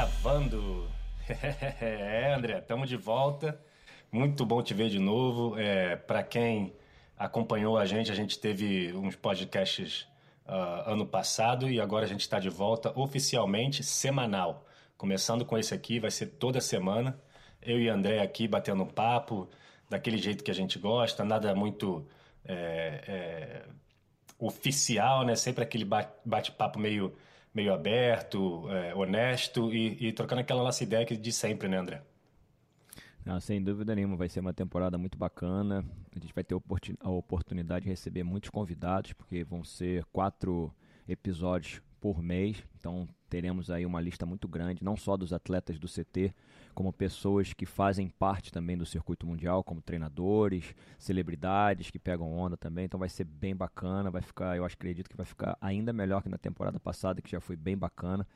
Gravando. é, André, estamos de volta. Muito bom te ver de novo. É, Para quem acompanhou a gente, a gente teve uns podcasts uh, ano passado e agora a gente está de volta oficialmente semanal. Começando com esse aqui, vai ser toda semana. Eu e André aqui batendo um papo, daquele jeito que a gente gosta, nada muito é, é, oficial, né? Sempre aquele bate-papo meio meio aberto, é, honesto e, e, trocando aquela nossa ideia de sempre, né, André? Não, sem dúvida nenhuma, vai ser uma temporada muito bacana. A gente vai ter a oportunidade de receber muitos convidados, porque vão ser quatro episódios por mês. Então teremos aí uma lista muito grande, não só dos atletas do CT, como pessoas que fazem parte também do circuito mundial, como treinadores, celebridades que pegam onda também. Então vai ser bem bacana, vai ficar, eu acredito que vai ficar ainda melhor que na temporada passada, que já foi bem bacana.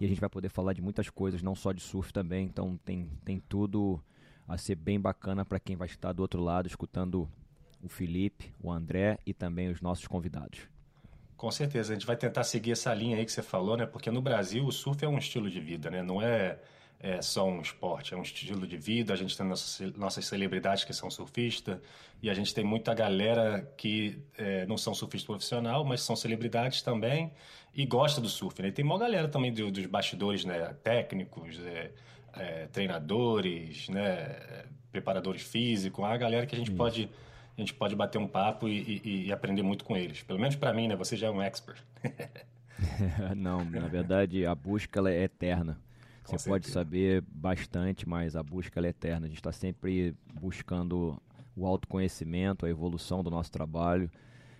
E a gente vai poder falar de muitas coisas, não só de surf também. Então tem, tem tudo a ser bem bacana para quem vai estar do outro lado escutando o Felipe, o André e também os nossos convidados. Com certeza, a gente vai tentar seguir essa linha aí que você falou, né? Porque no Brasil o surf é um estilo de vida, né? Não é, é só um esporte, é um estilo de vida. A gente tem nossas, nossas celebridades que são surfistas e a gente tem muita galera que é, não são surfistas profissional, mas são celebridades também e gosta do surf, né? E tem uma galera também do, dos bastidores, né? Técnicos, é, é, treinadores, né? Preparadores físicos, a galera que a gente Isso. pode a gente pode bater um papo e, e, e aprender muito com eles. Pelo menos para mim, né? Você já é um expert. Não, na verdade, a busca é eterna. Com Você certeza. pode saber bastante, mas a busca é eterna. A gente está sempre buscando o autoconhecimento, a evolução do nosso trabalho.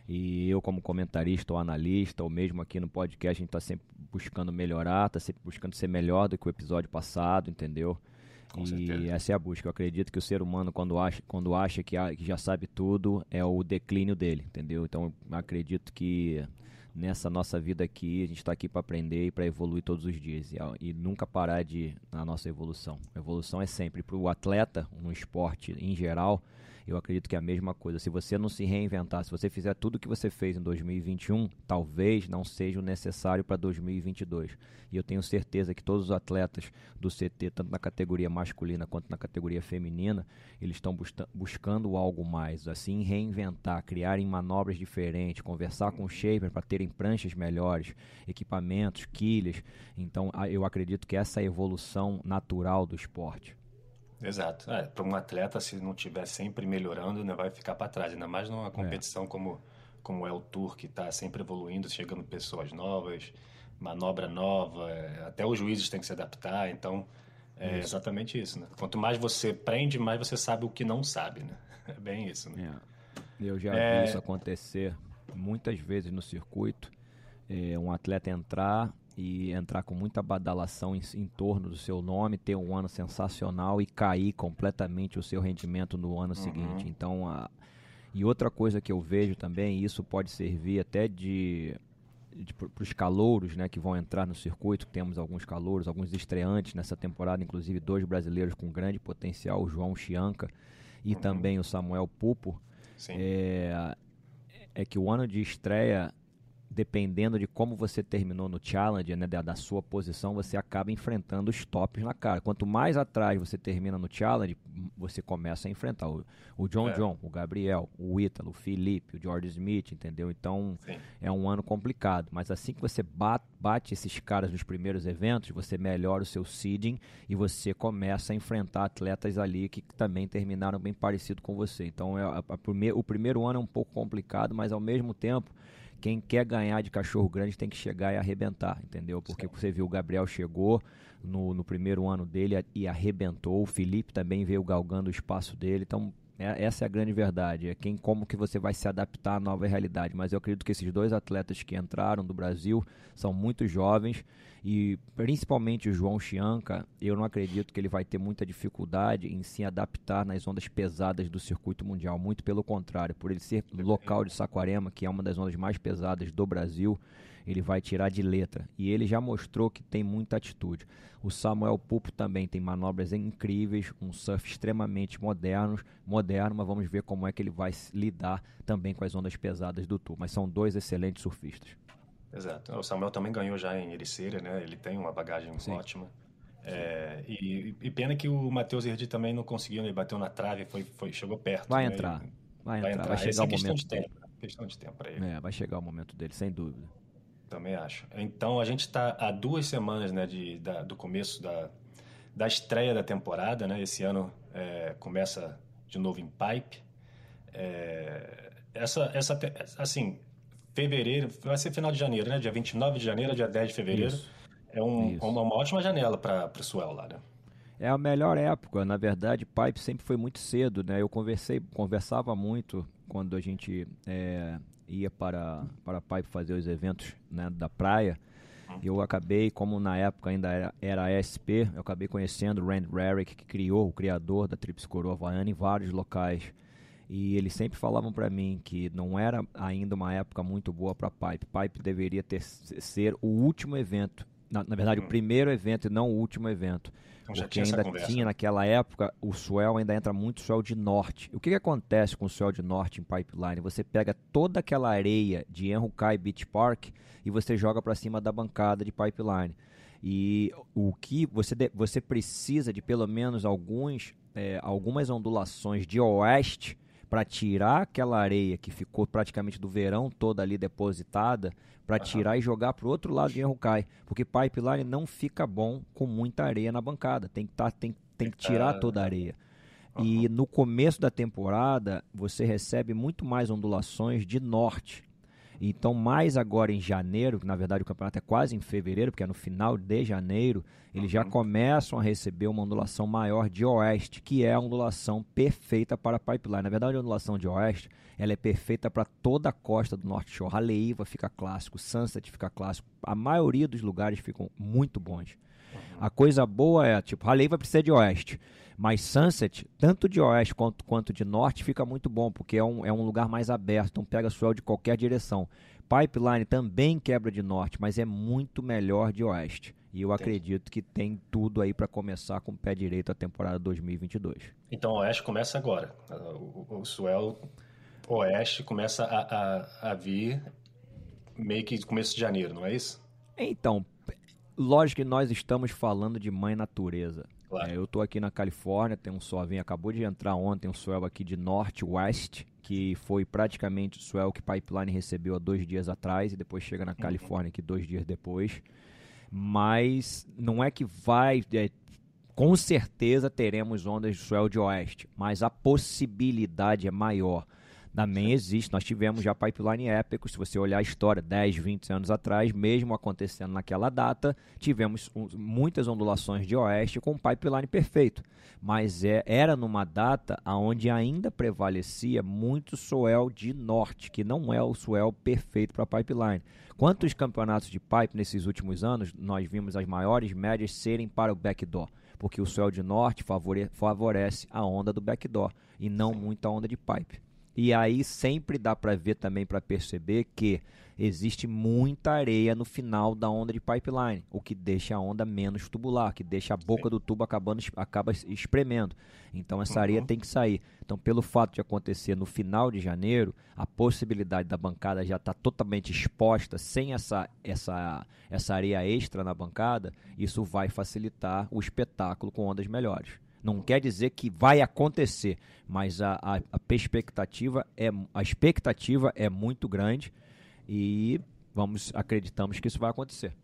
E eu, como comentarista ou analista, ou mesmo aqui no podcast, a gente está sempre buscando melhorar, está sempre buscando ser melhor do que o episódio passado, entendeu? Com e certeza. essa é a busca. Eu acredito que o ser humano, quando acha, quando acha que, que já sabe tudo, é o declínio dele, entendeu? Então, acredito que nessa nossa vida aqui, a gente está aqui para aprender e para evoluir todos os dias e, e, nunca parar de na nossa evolução. A evolução é sempre para o atleta, no esporte em geral, eu acredito que é a mesma coisa. Se você não se reinventar, se você fizer tudo o que você fez em 2021, talvez não seja o necessário para 2022. E eu tenho certeza que todos os atletas do CT, tanto na categoria masculina quanto na categoria feminina, eles estão buscando algo mais, assim, reinventar, criarem manobras diferentes, conversar com o shaper para terem pranchas melhores, equipamentos, quilhas. Então, eu acredito que essa é a evolução natural do esporte. Exato. É, para um atleta, se não estiver sempre melhorando, né, vai ficar para trás. Ainda mais numa competição é. como, como é o Tour, que está sempre evoluindo, chegando pessoas novas, manobra nova. É, até os juízes têm que se adaptar. Então, é isso. exatamente isso. Né? Quanto mais você prende, mais você sabe o que não sabe. Né? É bem isso. Né? É. Eu já vi é. isso acontecer muitas vezes no circuito. É, um atleta entrar e entrar com muita badalação em, em, torno do seu nome, ter um ano sensacional e cair completamente o seu rendimento no ano uhum. seguinte. Então, a, e outra coisa que eu vejo também, e isso pode servir até de, de para os calouros né, que vão entrar no circuito, temos alguns calouros, alguns estreantes nessa temporada, inclusive dois brasileiros com grande potencial, o João Chianca e uhum. também o Samuel Pupo. É, é que o ano de estreia dependendo de como você terminou no challenge, né, da, da, sua posição, você acaba enfrentando os tops na cara. Quanto mais atrás você termina no challenge, você começa a enfrentar o, o John é. John, o Gabriel, o Ítalo, o Felipe, o George Smith, entendeu? Então Sim. é um ano complicado. Mas assim que você bate, bate esses caras nos primeiros eventos, você melhora o seu seeding e você começa a enfrentar atletas ali que também terminaram bem parecido com você. Então é, a, a, o primeiro ano é um pouco complicado, mas ao mesmo tempo quem quer ganhar de cachorro grande tem que chegar e arrebentar, entendeu? Porque você viu o Gabriel chegou no, no primeiro ano dele e arrebentou, o Felipe também veio galgando o espaço dele, então é, essa é a grande verdade, é quem como que você vai se adaptar à nova realidade. Mas eu acredito que esses dois atletas que entraram do Brasil são muito jovens e principalmente o João Chianca, eu não acredito que ele vai ter muita dificuldade em se adaptar nas ondas pesadas do circuito mundial. Muito pelo contrário, por ele ser local de Saquarema, que é uma das ondas mais pesadas do Brasil, ele vai tirar de letra. E ele já mostrou que tem muita atitude. O Samuel Pupo também tem manobras incríveis, um surf extremamente moderno, moderno, mas vamos ver como é que ele vai lidar também com as ondas pesadas do tour. Mas são dois excelentes surfistas. Exato. O Samuel também ganhou já em Ericeira, né? Ele tem uma bagagem Sim. ótima. É, e, e, pena que o Matheus Herdi também não conseguiu, né? ele bateu na trave, foi, foi, chegou perto. Vai né? entrar. Vai, vai entrar, vai chegar é o momento. De tempo, né? questão de tempo para ele. É, vai chegar o momento dele, sem dúvida. Também acho. Então a gente está há duas semanas né, de, da, do começo da, da estreia da temporada. Né? Esse ano é, começa de novo em Pipe. É, essa, essa, assim, fevereiro, vai ser final de janeiro, né? Dia 29 de janeiro, dia 10 de fevereiro. Isso. É um, uma, uma, ótima janela para o Swell lá, né? É a melhor época, na verdade, Pipe sempre foi muito cedo, né? Eu conversei, conversava muito quando a gente é, ia para para Pipe fazer os eventos né, da praia. Uhum. Eu acabei, como na época ainda era, era ASP, eu acabei conhecendo o Rand Rarick, que criou, o criador da Trips Coroa Havaiana, em vários locais. E eles sempre falavam para mim que não era ainda uma época muito boa para Pipe. Pipe deveria ter, ser o último evento. Na, na verdade, hum. o primeiro evento e não o último evento. Então, porque ainda tinha naquela época, o swell ainda entra muito swell de norte. O que, que acontece com o swell de norte em pipeline? Você pega toda aquela areia de Enrukai Beach Park e você joga para cima da bancada de pipeline. E o que você, de, você precisa de pelo menos alguns, é, algumas ondulações de oeste para tirar aquela areia que ficou praticamente do verão toda ali depositada, para uhum. tirar e jogar para o outro lado de Enrucai. Porque pipeline não fica bom com muita areia na bancada. Tem que, tá, tem, tem que tirar toda a areia. Uhum. E no começo da temporada, você recebe muito mais ondulações de norte. Então, mais agora em janeiro, que na verdade o campeonato é quase em fevereiro, porque é no final de janeiro, eles já uhum. começam a receber uma ondulação maior de oeste, que é a ondulação perfeita para a pipeline. Na verdade, a ondulação de oeste ela é perfeita para toda a costa do Norte Shore. Haleiwa fica clássico, Sunset fica clássico. A maioria dos lugares ficam muito bons. Uhum. A coisa boa é, tipo, Haleiwa precisa de oeste. Mas Sunset, tanto de oeste quanto, quanto de norte, fica muito bom, porque é um, é um lugar mais aberto, então pega swell de qualquer direção. Pipeline também quebra de norte, mas é muito melhor de oeste. E eu Entendi. acredito que tem tudo aí para começar com o pé direito a temporada 2022. Então o oeste começa agora. O, o swell oeste começa a, a, a vir meio que começo de janeiro, não é isso? Então, lógico que nós estamos falando de mãe natureza. Claro. É, eu estou aqui na Califórnia, tem um swell, acabou de entrar ontem um swell aqui de Northwest, que foi praticamente o swell que Pipeline recebeu há dois dias atrás e depois chega na uhum. Califórnia aqui dois dias depois. Mas não é que vai, é, com certeza teremos ondas de swell de oeste, mas a possibilidade é maior. Também existe, nós tivemos já pipeline épicos, se você olhar a história, 10, 20 anos atrás, mesmo acontecendo naquela data, tivemos muitas ondulações de oeste com pipeline perfeito. Mas é, era numa data onde ainda prevalecia muito swell de norte, que não é o swell perfeito para pipeline. Quantos campeonatos de pipe nesses últimos anos nós vimos as maiores médias serem para o backdoor? Porque o swell de norte favorece a onda do backdoor e não muito a onda de pipe. E aí sempre dá para ver também, para perceber que existe muita areia no final da onda de pipeline, o que deixa a onda menos tubular, que deixa a boca Sim. do tubo acabando, acaba espremendo. Então essa areia uhum. tem que sair. Então, pelo fato de acontecer no final de janeiro, a possibilidade da bancada já estar tá totalmente exposta, sem essa, essa, essa areia extra na bancada, isso vai facilitar o espetáculo com ondas melhores. Não quer dizer que vai acontecer, mas a, a, a expectativa é a expectativa é muito grande e vamos acreditamos que isso vai acontecer.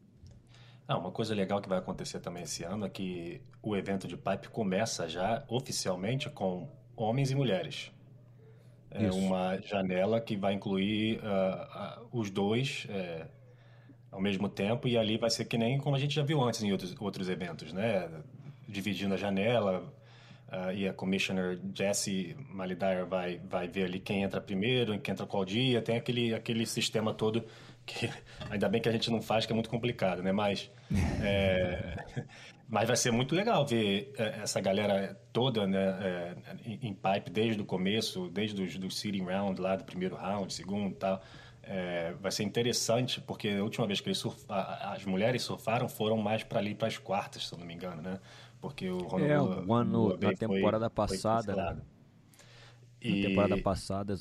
Ah, uma coisa legal que vai acontecer também esse ano é que o evento de pipe começa já oficialmente com homens e mulheres. É Isso. uma janela que vai incluir uh, uh, os dois uh, ao mesmo tempo e ali vai ser que nem como a gente já viu antes em outros, outros eventos, né? Dividindo a janela uh, e a Commissioner Jesse Malidar vai, vai ver ali quem entra primeiro, quem entra qual dia, tem aquele, aquele sistema todo que ainda bem que a gente não faz, que é muito complicado, né? Mas, é, mas vai ser muito legal ver é, essa galera toda né, é, em, pipe desde o começo, desde os do seeding round lá, do primeiro round, segundo e tal. É, vai ser interessante, porque a última vez que eles as mulheres surfaram foram mais para ali para as quartas, se eu não me engano, né? porque o Honolulu, é, o ano na temporada foi, passada. Foi e... Na temporada passada.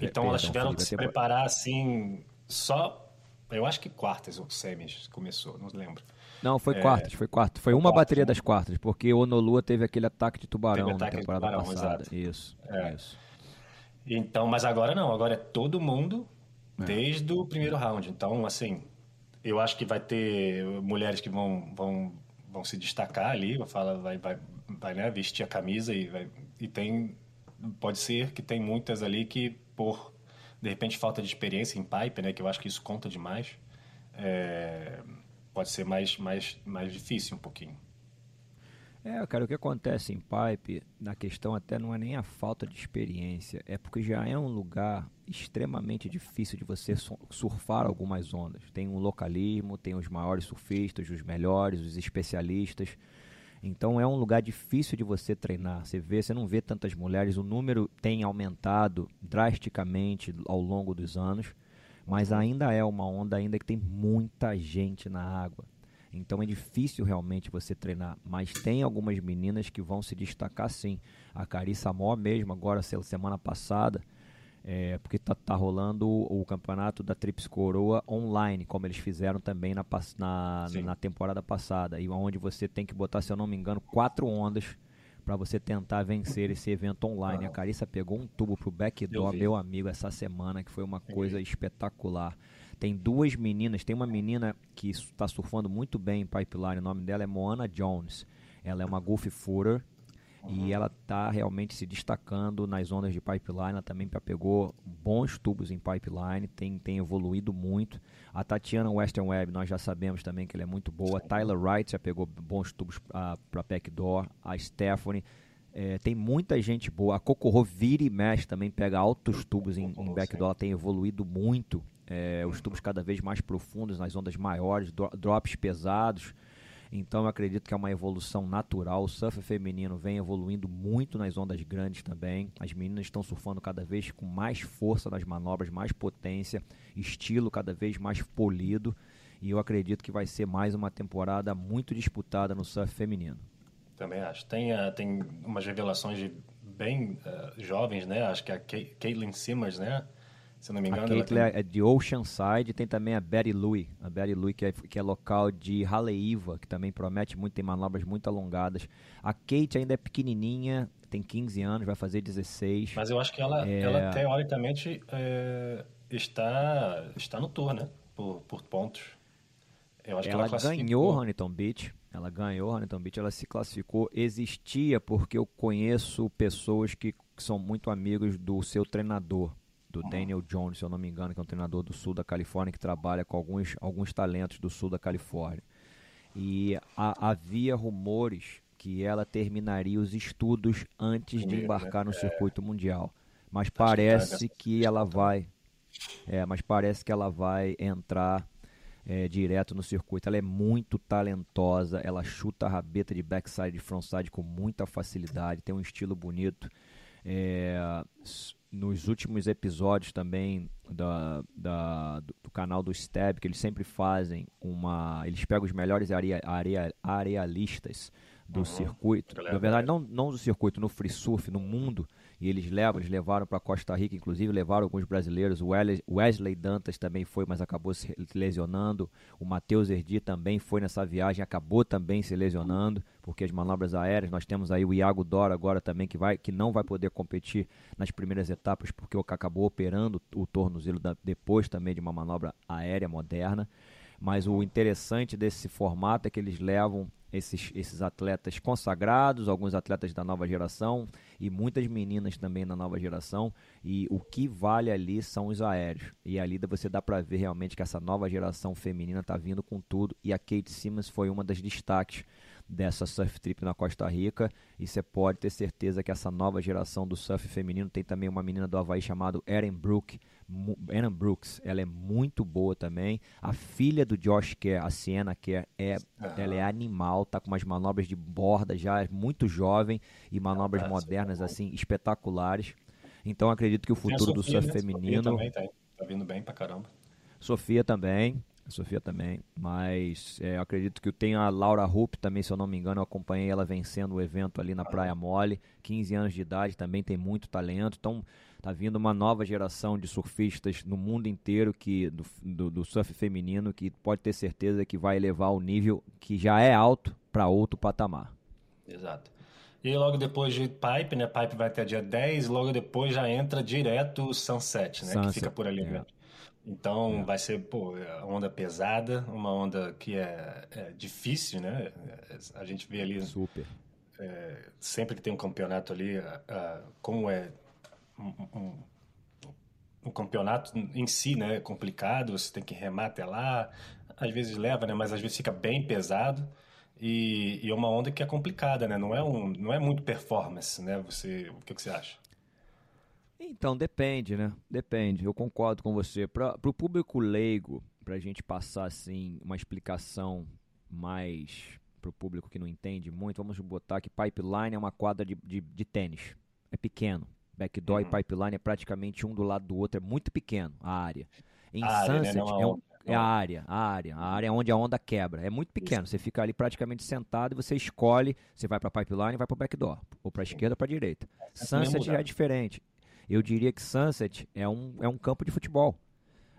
Então elas tiveram que se preparar assim só Eu acho que quartas ou semis começou, não lembro. Não, foi é, quartas, foi quartas. Foi uma quartas, bateria né? das quartas, porque o Onolua teve aquele ataque de tubarão na temporada tubarão, passada. Exato. Isso, é. isso. Então, mas agora não, agora é todo mundo é. desde o primeiro round. Então, assim, eu acho que vai ter mulheres que vão, vão, vão se destacar ali, fala, vai, vai, vai né, vestir a camisa e, vai, e tem pode ser que tem muitas ali que por de repente falta de experiência em pipe, né, que eu acho que isso conta demais, é, pode ser mais, mais, mais difícil um pouquinho. É, cara, o que acontece em pipe, na questão até não é nem a falta de experiência, é porque já é um lugar extremamente difícil de você surfar algumas ondas. Tem um localismo, tem os maiores surfistas, os melhores, os especialistas. Então é um lugar difícil de você treinar. Você vê, você não vê tantas mulheres, o número tem aumentado drasticamente ao longo dos anos, mas ainda é uma onda ainda que tem muita gente na água. Então é difícil realmente você treinar, mas tem algumas meninas que vão se destacar sim. A Carissa Mó mesmo, agora semana passada, é, porque tá, tá rolando o, o, campeonato da Trips Coroa online, como eles fizeram também na, na, na, temporada passada, e onde você tem que botar, se eu não me engano, quatro ondas para você tentar vencer esse evento online. A Carissa pegou um tubo pro backdoor, meu amigo, essa semana, que foi uma coisa espetacular. Tem duas meninas, tem uma menina que está surfando muito bem em pipeline, o nome dela é Moana Jones. Ela é uma Goofy Footer, Uhum. E ela está realmente se destacando nas ondas de pipeline. Ela também pegou bons tubos em pipeline, tem, tem evoluído muito. A Tatiana Western Web, nós já sabemos também que ela é muito boa. Tyler Wright já pegou bons tubos ah, para backdoor. A Stephanie. É, tem muita gente boa. A Kokoro vira e mexe também, pega altos tubos em, em backdoor. Ela tem evoluído muito. É, os tubos cada vez mais profundos, nas ondas maiores, drops pesados. Então eu acredito que é uma evolução natural. O surf feminino vem evoluindo muito nas ondas grandes também. As meninas estão surfando cada vez com mais força nas manobras, mais potência, estilo cada vez mais polido. E eu acredito que vai ser mais uma temporada muito disputada no surf feminino. Também acho. Tem, uh, tem umas revelações de bem uh, jovens, né? Acho que a Caitlin Simmers, né? Se não me engano. A Caitlyn é de Oceanside, tem também a Betty Louie, a Betty Louie que é, que é local de Haleiwa, que também promete muito, tem manobras muito alongadas. A Kate ainda é pequenininha, tem 15 anos, vai fazer 16. Mas eu acho que ela, é... ela teoricamente é, está, está no tour, né? Por, por pontos. Eu acho ela, que ela ganhou Huntington Beach. Ela ganhou Huntington Beach, ela se classificou. Existia porque eu conheço pessoas que, que são muito amigos do seu treinador do Daniel Jones, se eu não me engano, que é um treinador do sul da Califórnia que trabalha com alguns, alguns talentos do sul da Califórnia. E a, havia rumores que ela terminaria os estudos antes de embarcar no circuito mundial. Mas parece que ela vai. É, mas parece que ela vai entrar é, direto no circuito. Ela é muito talentosa, ela chuta a rabeta de backside e frontside com muita facilidade, tem um estilo bonito. É, nos últimos episódios também da, da, do canal do Stab, que eles sempre fazem uma. Eles pegam os melhores area, arealistas do uhum. circuito. Na verdade, não, não do circuito, no free surf, no mundo. E eles levam, eles levaram para Costa Rica, inclusive levaram alguns brasileiros. O Wesley Dantas também foi, mas acabou se lesionando. O Matheus Erdi também foi nessa viagem, acabou também se lesionando, porque as manobras aéreas, nós temos aí o Iago Dora agora também, que, vai, que não vai poder competir nas primeiras etapas, porque acabou operando o tornozelo da, depois também de uma manobra aérea moderna. Mas o interessante desse formato é que eles levam esses, esses atletas consagrados, alguns atletas da nova geração e muitas meninas também da nova geração. E o que vale ali são os aéreos. E ali você dá para ver realmente que essa nova geração feminina está vindo com tudo. E a Kate Simmons foi uma das destaques dessa surf trip na Costa Rica e você pode ter certeza que essa nova geração do surf feminino tem também uma menina do Havaí chamada Erin Brook, Erin Brooks, ela é muito boa também. A filha do Josh Kerr, a Sienna Kerr, é, ela é animal, tá com umas manobras de borda já, é muito jovem e manobras modernas assim espetaculares. Então acredito que o futuro do surf né? feminino Sofia também tá, tá vindo bem pra caramba. Sofia também, Sofia também. Mas é, eu acredito que tem a Laura Rupp também, se eu não me engano, eu acompanhei ela vencendo o evento ali na Praia Mole. 15 anos de idade, também tem muito talento. Então, tá vindo uma nova geração de surfistas no mundo inteiro que do, do, do surf feminino que pode ter certeza que vai elevar o nível que já é alto para outro patamar. Exato. E logo depois de Pipe, né? Pipe vai até dia 10, logo depois já entra direto o Sunset, né? Sunset, que fica por ali é. Então é. vai ser, pô, onda pesada, uma onda que é, é, difícil, né? A gente vê ali. Super. É, sempre que tem um campeonato ali, como é um, um, campeonato em si, né? É complicado, você tem que remar até lá. Às vezes leva, né? Mas às vezes fica bem pesado. E, e é uma onda que é complicada, né? Não é, um, não é muito performance, né? Você, o que, que você acha? Então, depende, né? Depende. Eu concordo com você. Para o público leigo, para a gente passar assim uma explicação mais para o público que não entende muito, vamos botar que pipeline é uma quadra de, de, de tênis. É pequeno. Backdoor uhum. e pipeline é praticamente um do lado do outro. É muito pequeno a área. Em a Sunset área, né? é, um, é a área, a área, a área onde a onda quebra. É muito pequeno. Isso. Você fica ali praticamente sentado e você escolhe, você vai para pipeline, vai para backdoor, ou para esquerda ou para direita. É Sunset já é diferente. Eu diria que Sunset é um, é um campo de futebol.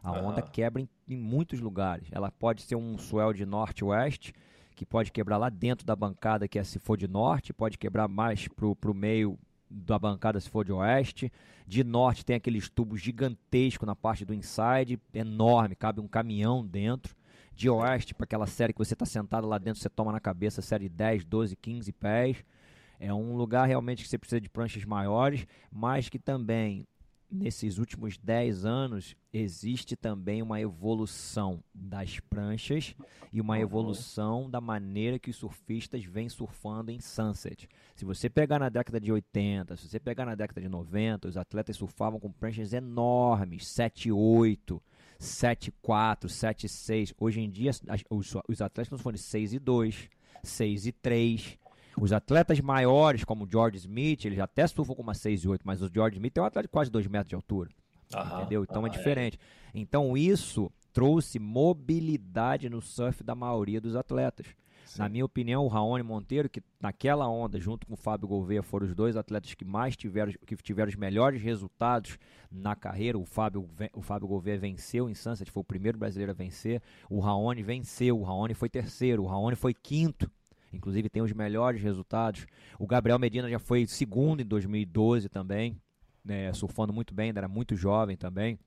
A onda quebra em, em, muitos lugares. Ela pode ser um swell de norte-oeste, que pode quebrar lá dentro da bancada, que é se for de norte, pode quebrar mais pro, pro meio da bancada se for de oeste. De norte tem aqueles tubos gigantescos na parte do inside, enorme, cabe um caminhão dentro. De oeste, para aquela série que você está sentado lá dentro, você toma na cabeça, série 10, 12, 15 pés. É um lugar realmente que você precisa de pranchas maiores, mas que também nesses últimos 10 anos existe também uma evolução das pranchas e uma uhum. evolução da maneira que os surfistas vêm surfando em Sunset. Se você pegar na década de 80, se você pegar na década de 90, os atletas surfavam com pranchas enormes, 7,8, 7,4, 7,6. Hoje em dia, os, os atletas estão surfando 6 e 2, 6 e 3. Os atletas maiores, como o George Smith, eles até surfam com uma 6 e 8, mas o George Smith é um atleta de quase 2 metros de altura. Aham, entendeu? Então é diferente. É. Então isso trouxe mobilidade no surf da maioria dos atletas. Sim. Na minha opinião, o Raoni Monteiro, que naquela onda, junto com o Fábio Gouveia, foram os dois atletas que mais tiveram, que tiveram os melhores resultados na carreira. O Fábio, o Fábio Gouveia venceu em Sunset, foi o primeiro brasileiro a vencer. O Raoni venceu, o Raoni foi terceiro, o Raoni foi quinto inclusive tem os melhores resultados. O Gabriel Medina já foi segundo em 2012 também, né, surfando muito bem, ainda era muito jovem também,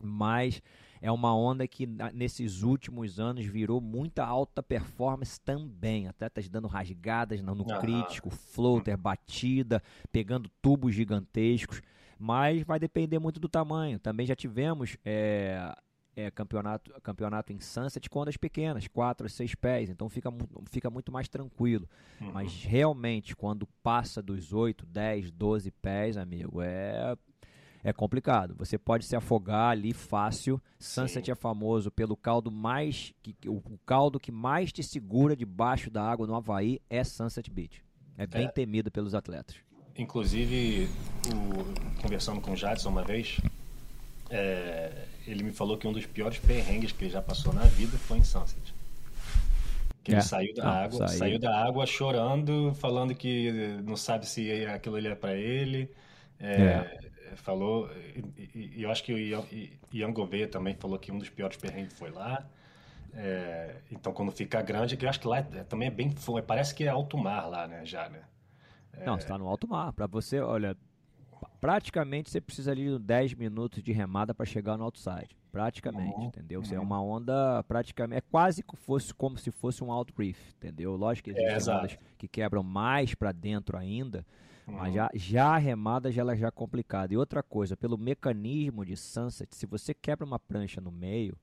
mas é uma onda que nesses últimos anos virou muita alta performance também. Atletas dando rasgadas no, no crítico, floater, batida, pegando tubos gigantescos. Mas vai depender muito do tamanho. Também já tivemos é, é, campeonato, campeonato em Sunset com ondas pequenas, 4 a 6 pés, então fica, fica muito mais tranquilo. Uhum. Mas realmente, quando passa dos 8, 10, 12 pés, amigo, é é complicado. Você pode se afogar ali fácil. Sunset Sim. é famoso pelo caldo mais que, o, caldo que mais te segura debaixo da água no Havaí é Sunset Beach. É bem é. temido pelos atletas. Inclusive, o, conversando com o Jadson uma vez, é, ele me falou que um dos piores perrengues que ele já passou na vida foi em Sunset. Que é. ele saiu da ah, água, saiu. saiu. da água chorando, falando que não sabe se aquilo ali é para ele. É, é. Falou, e, e, eu acho que o Ian, Ian Gouveia também falou que um dos piores perrengues foi lá. É, então, quando fica grande, que eu acho que lá é, também é bem. Parece que é alto mar lá, né? Já, né? Não, você está no alto mar. Para você, olha, praticamente você precisa ali de 10 minutos de remada para chegar no outside. Praticamente, uhum. entendeu? Você é uhum. uma onda praticamente. É quase que fosse como se fosse um out reef, entendeu? Lógico que existem é, ondas que quebram mais para dentro ainda, uhum. mas já, já a remada já, ela já é complicada. E outra coisa, pelo mecanismo de sunset, se você quebra uma prancha no meio,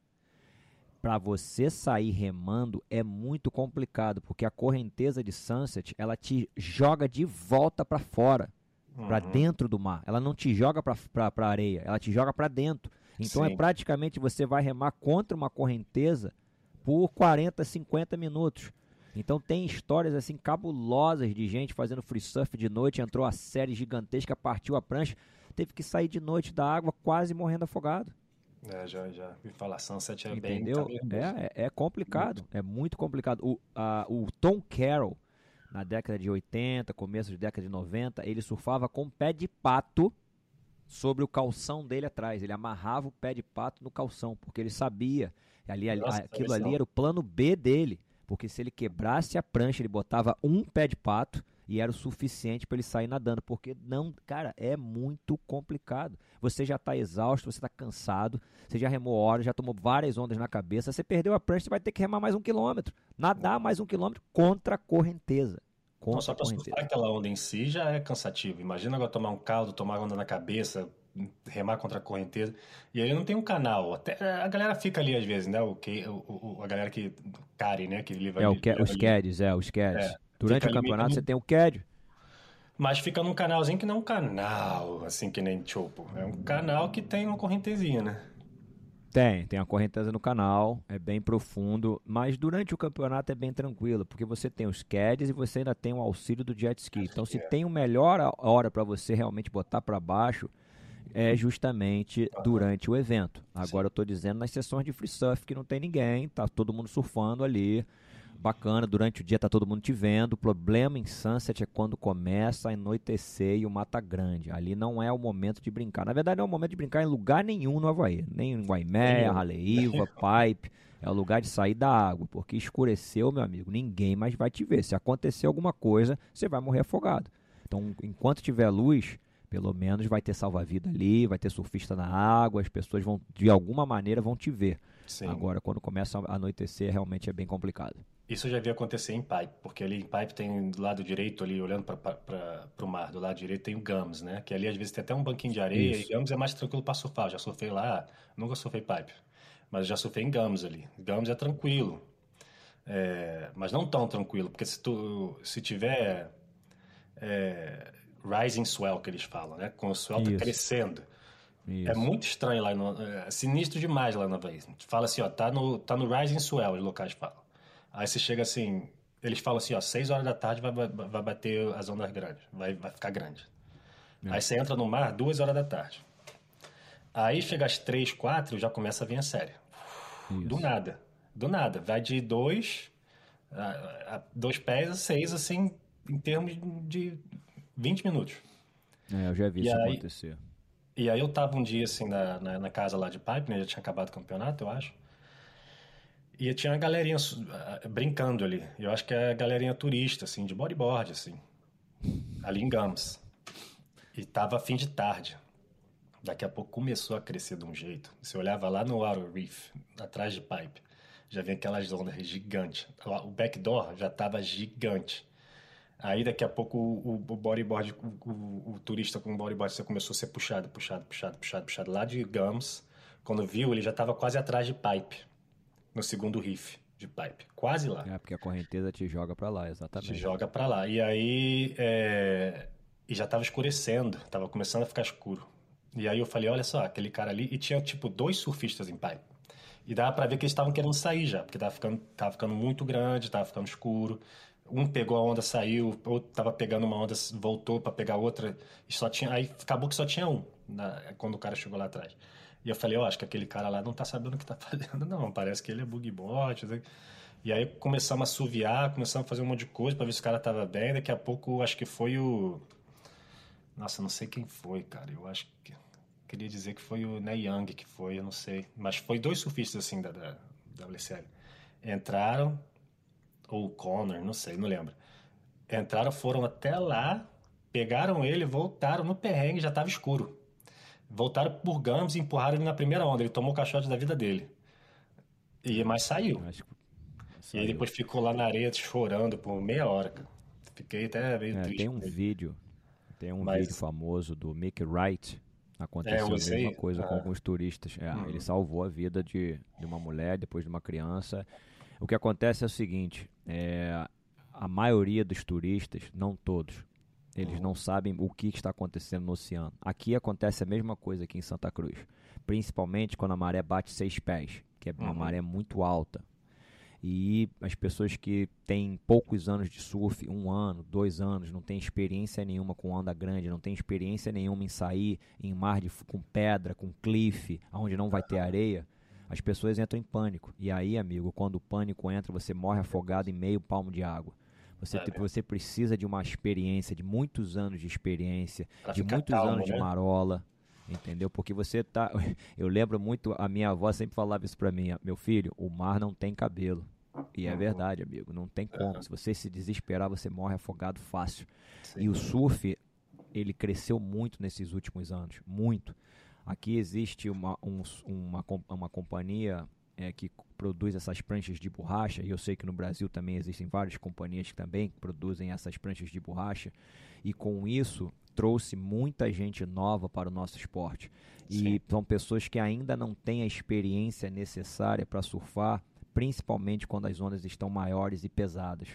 para você sair remando é muito complicado, porque a correnteza de sunset ela te joga de volta para fora uhum. para dentro do mar. Ela não te joga para areia, ela te joga para dentro. Então é Sim. é praticamente você vai remar contra uma correnteza por 40, 50 minutos. Então tem histórias assim cabulosas de gente fazendo free surf de noite, entrou a série gigantesca, partiu a prancha, teve que sair de noite da água quase morrendo afogado. É, já, já me falar, Sunset é Entendeu? bem... É, é, é complicado, muito. é muito complicado. O, a, o Tom Carroll, na década de 80, começo de década de 90, ele surfava com pé de pato sobre o calção dele atrás. Ele amarrava o pé de pato no calção, porque ele sabia. Ali, ali Nossa, aquilo ali era o plano B dele. Porque se ele quebrasse a prancha, ele botava um pé de pato e era o suficiente para ele sair nadando, porque não, cara, é muito complicado. Você já está exausto, você está cansado, você já remou horas, já tomou várias ondas na cabeça, você perdeu a prancha, você vai ter que remar mais um quilômetro, nadar mais um quilômetro contra a correnteza. Contra não, só para surfar aquela onda em si já é cansativo. Imagina agora tomar um caldo, tomar onda na cabeça, remar contra a correnteza. E aí não tem um canal. Até a galera fica ali às vezes, né? O que, o, o a galera que care, né? Que. É o que, os CADs, é os CADs. É. Durante o campeonato você tem o CAD. Mas fica num canalzinho que não é um canal, assim que nem Chopo. É um canal que tem uma correntezinha, né? Tem, tem a correnteza no canal, é bem profundo, mas durante o campeonato é bem tranquilo, porque você tem os CADs e você ainda tem o auxílio do jet ski. Então, se tem o melhor hora para você realmente botar para baixo, é justamente durante o evento. Agora, eu estou dizendo nas sessões de free surf que não tem ninguém, tá todo mundo surfando ali bacana, durante o dia tá todo mundo te vendo. O problema em Sunset é quando começa a anoitecer e o mata grande. Ali não é o momento de brincar. Na verdade, não é o momento de brincar em lugar nenhum no Havaí. Nem em Guaimé, Raleiva, Pipe. É o lugar de sair da água, porque escureceu, meu amigo, ninguém mais vai te ver. Se acontecer alguma coisa, você vai morrer afogado. Então, enquanto tiver luz, pelo menos vai ter salva-vida ali, vai ter surfista na água, as pessoas vão, de alguma maneira, vão te ver. Sim. Agora, quando começa a anoitecer, realmente é bem complicado. Isso eu já vi acontecer em Pipe, porque ali em Pipe tem do lado direito, ali olhando para o mar, do lado direito tem o Gums, né? Que ali às vezes tem até um banquinho de areia Isso. e Gums é mais tranquilo para surfar. Eu já surfei lá, nunca surfei Pipe, mas já surfei em Gums ali. Gums é tranquilo, é, mas não tão tranquilo, porque se tu se tiver é, rising swell que eles falam, né? Com o swell tá crescendo. É Isso. É muito estranho lá, no, é sinistro demais lá na Havaí. Fala assim, ó, tá no, tá no rising swell, os locais falam. Aí você chega assim, eles falam assim, ó, 6 horas da tarde vai, vai, vai bater as ondas grandes, vai, vai ficar grande. É. Aí você entra no mar 2 horas da tarde. Aí chega às 3, 4, já começa a vir a séria. Isso. Do nada. Do nada. Vai de 2 a, a dois pés a 6, assim, em termos de 20 minutos. É, eu já vi e isso aí, acontecer. E aí eu tava um dia, assim, na, na, na casa lá de Pipe, né? Já tinha acabado o campeonato, eu acho. E tinha uma galerinha uh, brincando ali. Eu acho que é a galerinha turista, assim, de bodyboard, assim. Ali em Gams. E tava fim de tarde. Daqui a pouco começou a crescer de um jeito. Você olhava lá no Outer Reef, atrás de Pipe, já vem aquelas ondas gigantes. O backdoor já tava gigante. Aí daqui a pouco o, o bodyboard, o, o, o, turista com o bodyboard você começou a ser puxado, puxado, puxado, puxado, puxado lá de Gums. Quando viu, ele já estava quase atrás de Pipe no segundo riff de pipe. Quase lá. É, porque a correnteza te joga para lá, exatamente. Te joga para lá. E aí. É... E já tava escurecendo, tava começando a ficar escuro. E aí eu falei: olha só, aquele cara ali. E tinha tipo dois surfistas em pipe. E dava pra ver que eles estavam querendo sair já, porque tava ficando, tava ficando muito grande, tava ficando escuro. Um pegou a onda, saiu, outro tava pegando uma onda, voltou para pegar outra. E só tinha. Aí acabou que só tinha um na... quando o cara chegou lá atrás. E eu falei, ó, oh, acho que aquele cara lá não tá sabendo o que tá fazendo, não. Parece que ele é bug bot. E aí começamos a suviar, começamos a fazer um monte de coisa para ver se o cara tava bem. Daqui a pouco, acho que foi o. Nossa, não sei quem foi, cara. Eu acho que. Queria dizer que foi o Ney Young que foi, eu não sei. Mas foi dois surfistas assim da, da, da. Entraram, ou o Connor, não sei, não lembro. Entraram, foram até lá, pegaram ele, voltaram no perrengue, já tava escuro. Voltaram por Gams e empurraram ele na primeira onda. Ele tomou o caixote da vida dele. E, mas saiu. saiu. E aí depois ficou lá na areia chorando por meia hora. Cara. Fiquei até meio é, triste. Tem um vídeo, tem um mas... vídeo famoso do Mick Wright. Aconteceu é, a mesma coisa ah. com alguns turistas. É, hum. Ele salvou a vida de, de uma mulher depois de uma criança. O que acontece é o seguinte: é, a maioria dos turistas, não todos, eles não sabem o que está acontecendo no oceano. Aqui acontece a mesma coisa aqui em Santa Cruz. Principalmente quando a maré bate seis pés, que é uma uhum. maré muito alta. E as pessoas que têm poucos anos de surf, um ano, dois anos, não tem experiência nenhuma com onda grande, não tem experiência nenhuma em sair em mar de, com pedra, com cliff, onde não vai ter areia, as pessoas entram em pânico. E aí, amigo, quando o pânico entra, você morre afogado em meio palmo de água. Você, é, você precisa de uma experiência, de muitos anos de experiência, de muitos calmo, anos né? de marola, entendeu? Porque você tá. Eu lembro muito, a minha avó sempre falava isso para mim: meu filho, o mar não tem cabelo. E é uhum. verdade, amigo, não tem como. Se você se desesperar, você morre afogado fácil. Sim. E o surf, ele cresceu muito nesses últimos anos, muito. Aqui existe uma, um, uma, uma companhia é, que produz essas pranchas de borracha, e eu sei que no Brasil também existem várias companhias que também produzem essas pranchas de borracha, e com isso trouxe muita gente nova para o nosso esporte. Sim. E são pessoas que ainda não têm a experiência necessária para surfar, principalmente quando as ondas estão maiores e pesadas.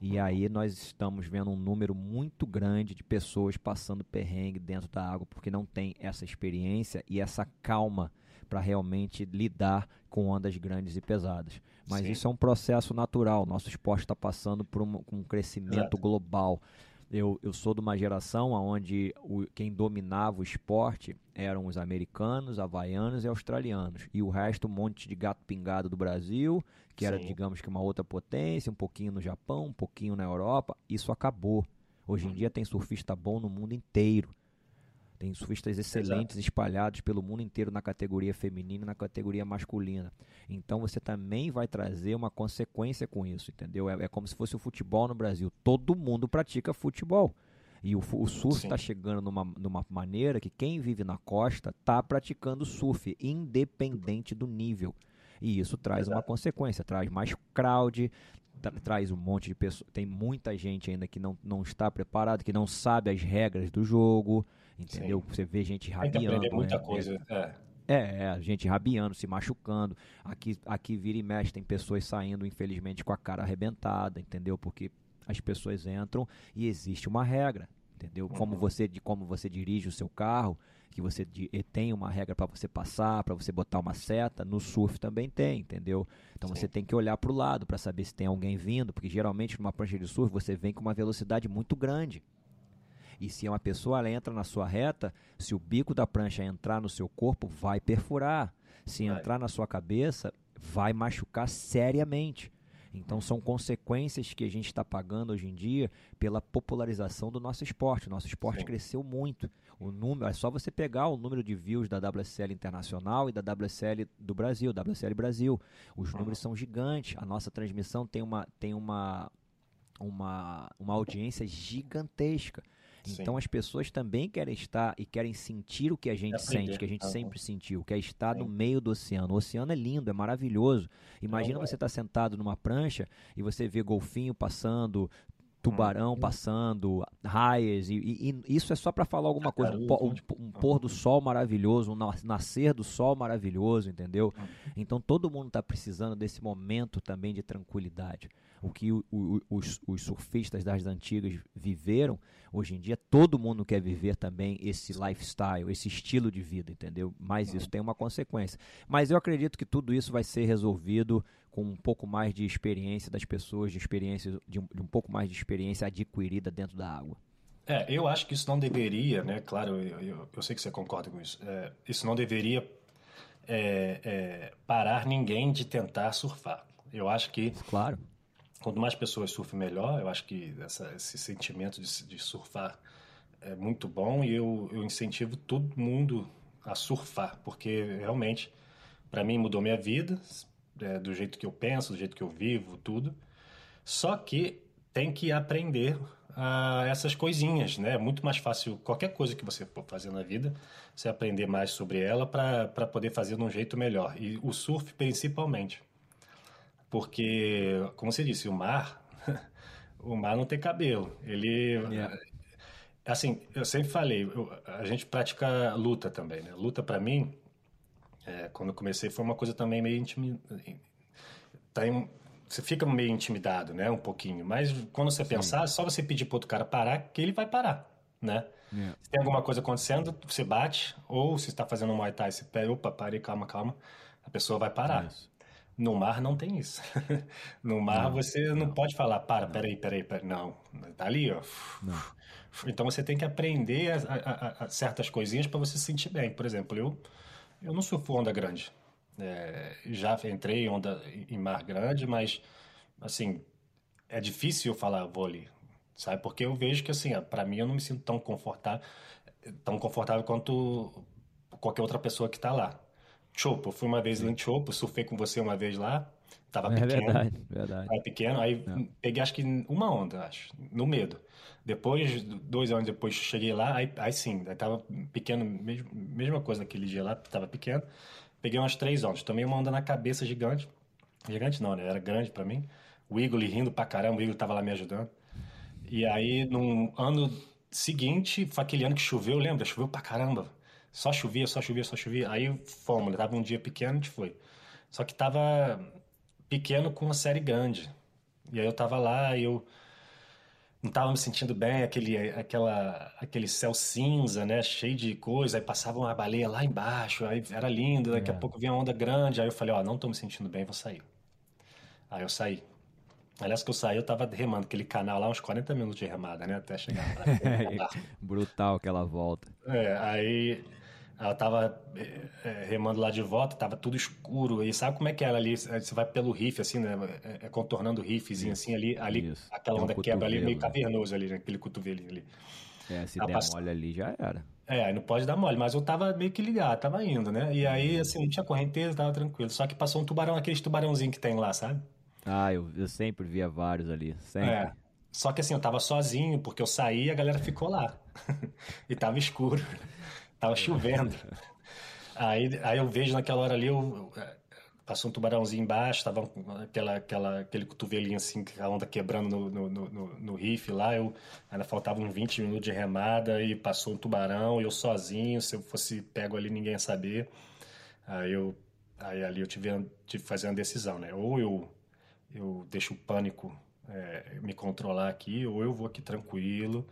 E aí nós estamos vendo um número muito grande de pessoas passando perrengue dentro da água porque não tem essa experiência e essa calma para realmente lidar com ondas grandes e pesadas. Mas Sim. isso é um processo natural. Nosso esporte está passando por um, um crescimento Exato. global. Eu, eu sou de uma geração onde o, quem dominava o esporte eram os americanos, havaianos e australianos. E o resto, um monte de gato pingado do Brasil, que Sim. era, digamos que, uma outra potência, um pouquinho no Japão, um pouquinho na Europa. Isso acabou. Hoje em dia tem surfista bom no mundo inteiro. Tem surfistas excelentes Exato. espalhados pelo mundo inteiro na categoria feminina e na categoria masculina. Então você também vai trazer uma consequência com isso, entendeu? É, é como se fosse o futebol no Brasil. Todo mundo pratica futebol. E o, o surf está chegando numa, numa maneira que quem vive na costa está praticando surf, independente do nível. E isso traz Exato. uma consequência, traz mais crowd, tra traz um monte de pessoas. Tem muita gente ainda que não, não está preparado, que não sabe as regras do jogo. Entendeu? Sim. Você vê gente rabiando. Tem muita né? coisa. É. É, é, gente rabiando, se machucando. Aqui, aqui vira e mexe, tem pessoas saindo, infelizmente, com a cara arrebentada, entendeu? Porque as pessoas entram e existe uma regra, entendeu? Como uhum. você, de como você dirige o seu carro, que você de, tem uma regra para você passar, para você botar uma seta, no surf também tem, entendeu? Então Sim. você tem que olhar para o lado para saber se tem alguém vindo, porque geralmente numa prancha de surf você vem com uma velocidade muito grande. E se uma pessoa ela entra na sua reta, se o bico da prancha entrar no seu corpo, vai perfurar. Se vai. entrar na sua cabeça, vai machucar seriamente. Então são consequências que a gente está pagando hoje em dia pela popularização do nosso esporte. O nosso esporte Sim. cresceu muito. O número, é só você pegar o número de views da WSL Internacional e da WSL do Brasil, WSL Brasil. Os números são gigantes. A nossa transmissão tem uma, tem uma, uma, uma audiência gigantesca. Então as pessoas também querem estar e querem sentir o que a gente sente, que a gente uhum. sempre sentiu, que é estar Sim. no meio do oceano. O oceano é lindo, é maravilhoso. Imagina você estar tá sentado numa prancha e você vê golfinho passando, tubarão uhum. passando, raias, e, e, e, isso é só para falar alguma coisa. Um, um, um, pôr do sol maravilhoso, um nascer do sol maravilhoso, entendeu? Uhum. Então todo mundo está precisando desse momento também de tranquilidade o que o, o, os, os, surfistas das antigas viveram, hoje em dia todo mundo quer viver também esse lifestyle, esse estilo de vida, entendeu? Mas isso tem uma consequência. Mas eu acredito que tudo isso vai ser resolvido com um pouco mais de experiência das pessoas, de experiência de um, de um pouco mais de experiência adquirida dentro da água. É, eu acho que isso não deveria, né? Claro, eu, eu, eu sei que você concorda com isso. É, isso não deveria é, é, parar ninguém de tentar surfar. Eu acho que claro. Quanto mais pessoas surfam, melhor. Eu acho que essa, esse sentimento de, de, surfar é muito bom e eu, eu incentivo todo mundo a surfar, porque realmente, para mim, mudou minha vida, é, do jeito que eu penso, do jeito que eu vivo, tudo. Só que tem que aprender a essas coisinhas, né? É muito mais fácil qualquer coisa que você for fazer na vida, você aprender mais sobre ela para poder fazer de um jeito melhor. E o surf, principalmente. Porque, como você disse, o mar, o mar não tem cabelo. Ele. Yeah. Assim, eu sempre falei, eu, a gente pratica luta também, né? Luta para mim, é, quando eu comecei, foi uma coisa também meio intimidada. Tá você fica meio intimidado, né? Um pouquinho. Mas quando você Sim. pensar, é só você pedir pro outro cara parar, que ele vai parar, né? Yeah. Se tem alguma coisa acontecendo, você bate, ou se está fazendo um Muay Thai, você pega, opa, pare, calma, calma, a pessoa vai parar. Isso. No mar não tem isso. no mar não, você não, não, pode falar, para, não. peraí, peraí, peraí. Não, tá ali, ó. Não. Então você tem que aprender a, a, a certas coisinhas para você se sentir bem. Por exemplo, eu, eu não surfo onda grande. É, já entrei em onda em mar grande, mas assim, é difícil eu falar vôlei, sabe? Porque eu vejo que assim, para mim eu não me sinto tão confortável, tão confortável quanto qualquer outra pessoa que está lá. Chopo, fui uma vez Sim. em Chopo, surfei com você uma vez lá, tava é pequeno. Verdade, verdade. Tava pequeno, aí é. peguei acho que uma onda, acho, no medo. Depois, dois anos depois, cheguei lá, aí, aí sim, aí tava pequeno, mesmo, mesma coisa naquele dia lá, tava pequeno. Peguei umas três ondas, tomei uma onda na cabeça gigante. Gigante não, né? Era grande para mim. O Igor rindo pra caramba, o Igor tava lá me ajudando. E aí, num ano seguinte, foi aquele ano que choveu, lembra? Choveu pra caramba. Só chovia, só chovia, só chovia. Aí fomos, tava um dia pequeno, a gente foi. Só que tava pequeno com uma série grande. E aí eu tava lá e eu não tava me sentindo bem, aquele, aquela, aquele céu cinza, né, cheio de coisa, aí passava uma baleia lá embaixo, aí era lindo, daqui é. a pouco vinha uma onda grande, aí eu falei, ó, oh, não tô me sentindo bem, vou sair. Aí eu saí. Aliás, que eu saí, eu tava remando aquele canal lá, uns 40 minutos de remada, né? Até chegar lá. Brutal aquela volta. É, aí ela tava é, remando lá de volta, tava tudo escuro. E sabe como é que é ela ali? Você vai pelo riff, assim, né? É, é contornando o riffzinho, assim, ali. ali aquela onda um quebra ali, meio né? cavernoso ali, né? Aquele cotovelinho ali. É, se der pass... mole ali, já era. É, aí não pode dar mole, mas eu tava meio que ligado, tava indo, né? E aí, uhum. assim, não tinha correnteza, tava tranquilo. Só que passou um tubarão, aqueles tubarãozinho que tem lá, sabe? Ah, eu, eu sempre via vários ali, sempre. É. Só que assim, eu tava sozinho, porque eu saí e a galera ficou lá. e tava escuro. tava chovendo. aí, aí eu vejo naquela hora ali, eu, passou um tubarãozinho embaixo, tava aquela, aquela, aquele cotovelinho assim, a onda quebrando no, no, no, no riff lá. Eu, ainda faltava uns 20 minutos de remada e passou um tubarão, eu sozinho, se eu fosse pego ali, ninguém ia saber. Aí eu aí ali eu tive, tive que fazer uma decisão, né? Ou eu eu deixo o pânico é, me controlar aqui, ou eu vou aqui tranquilo,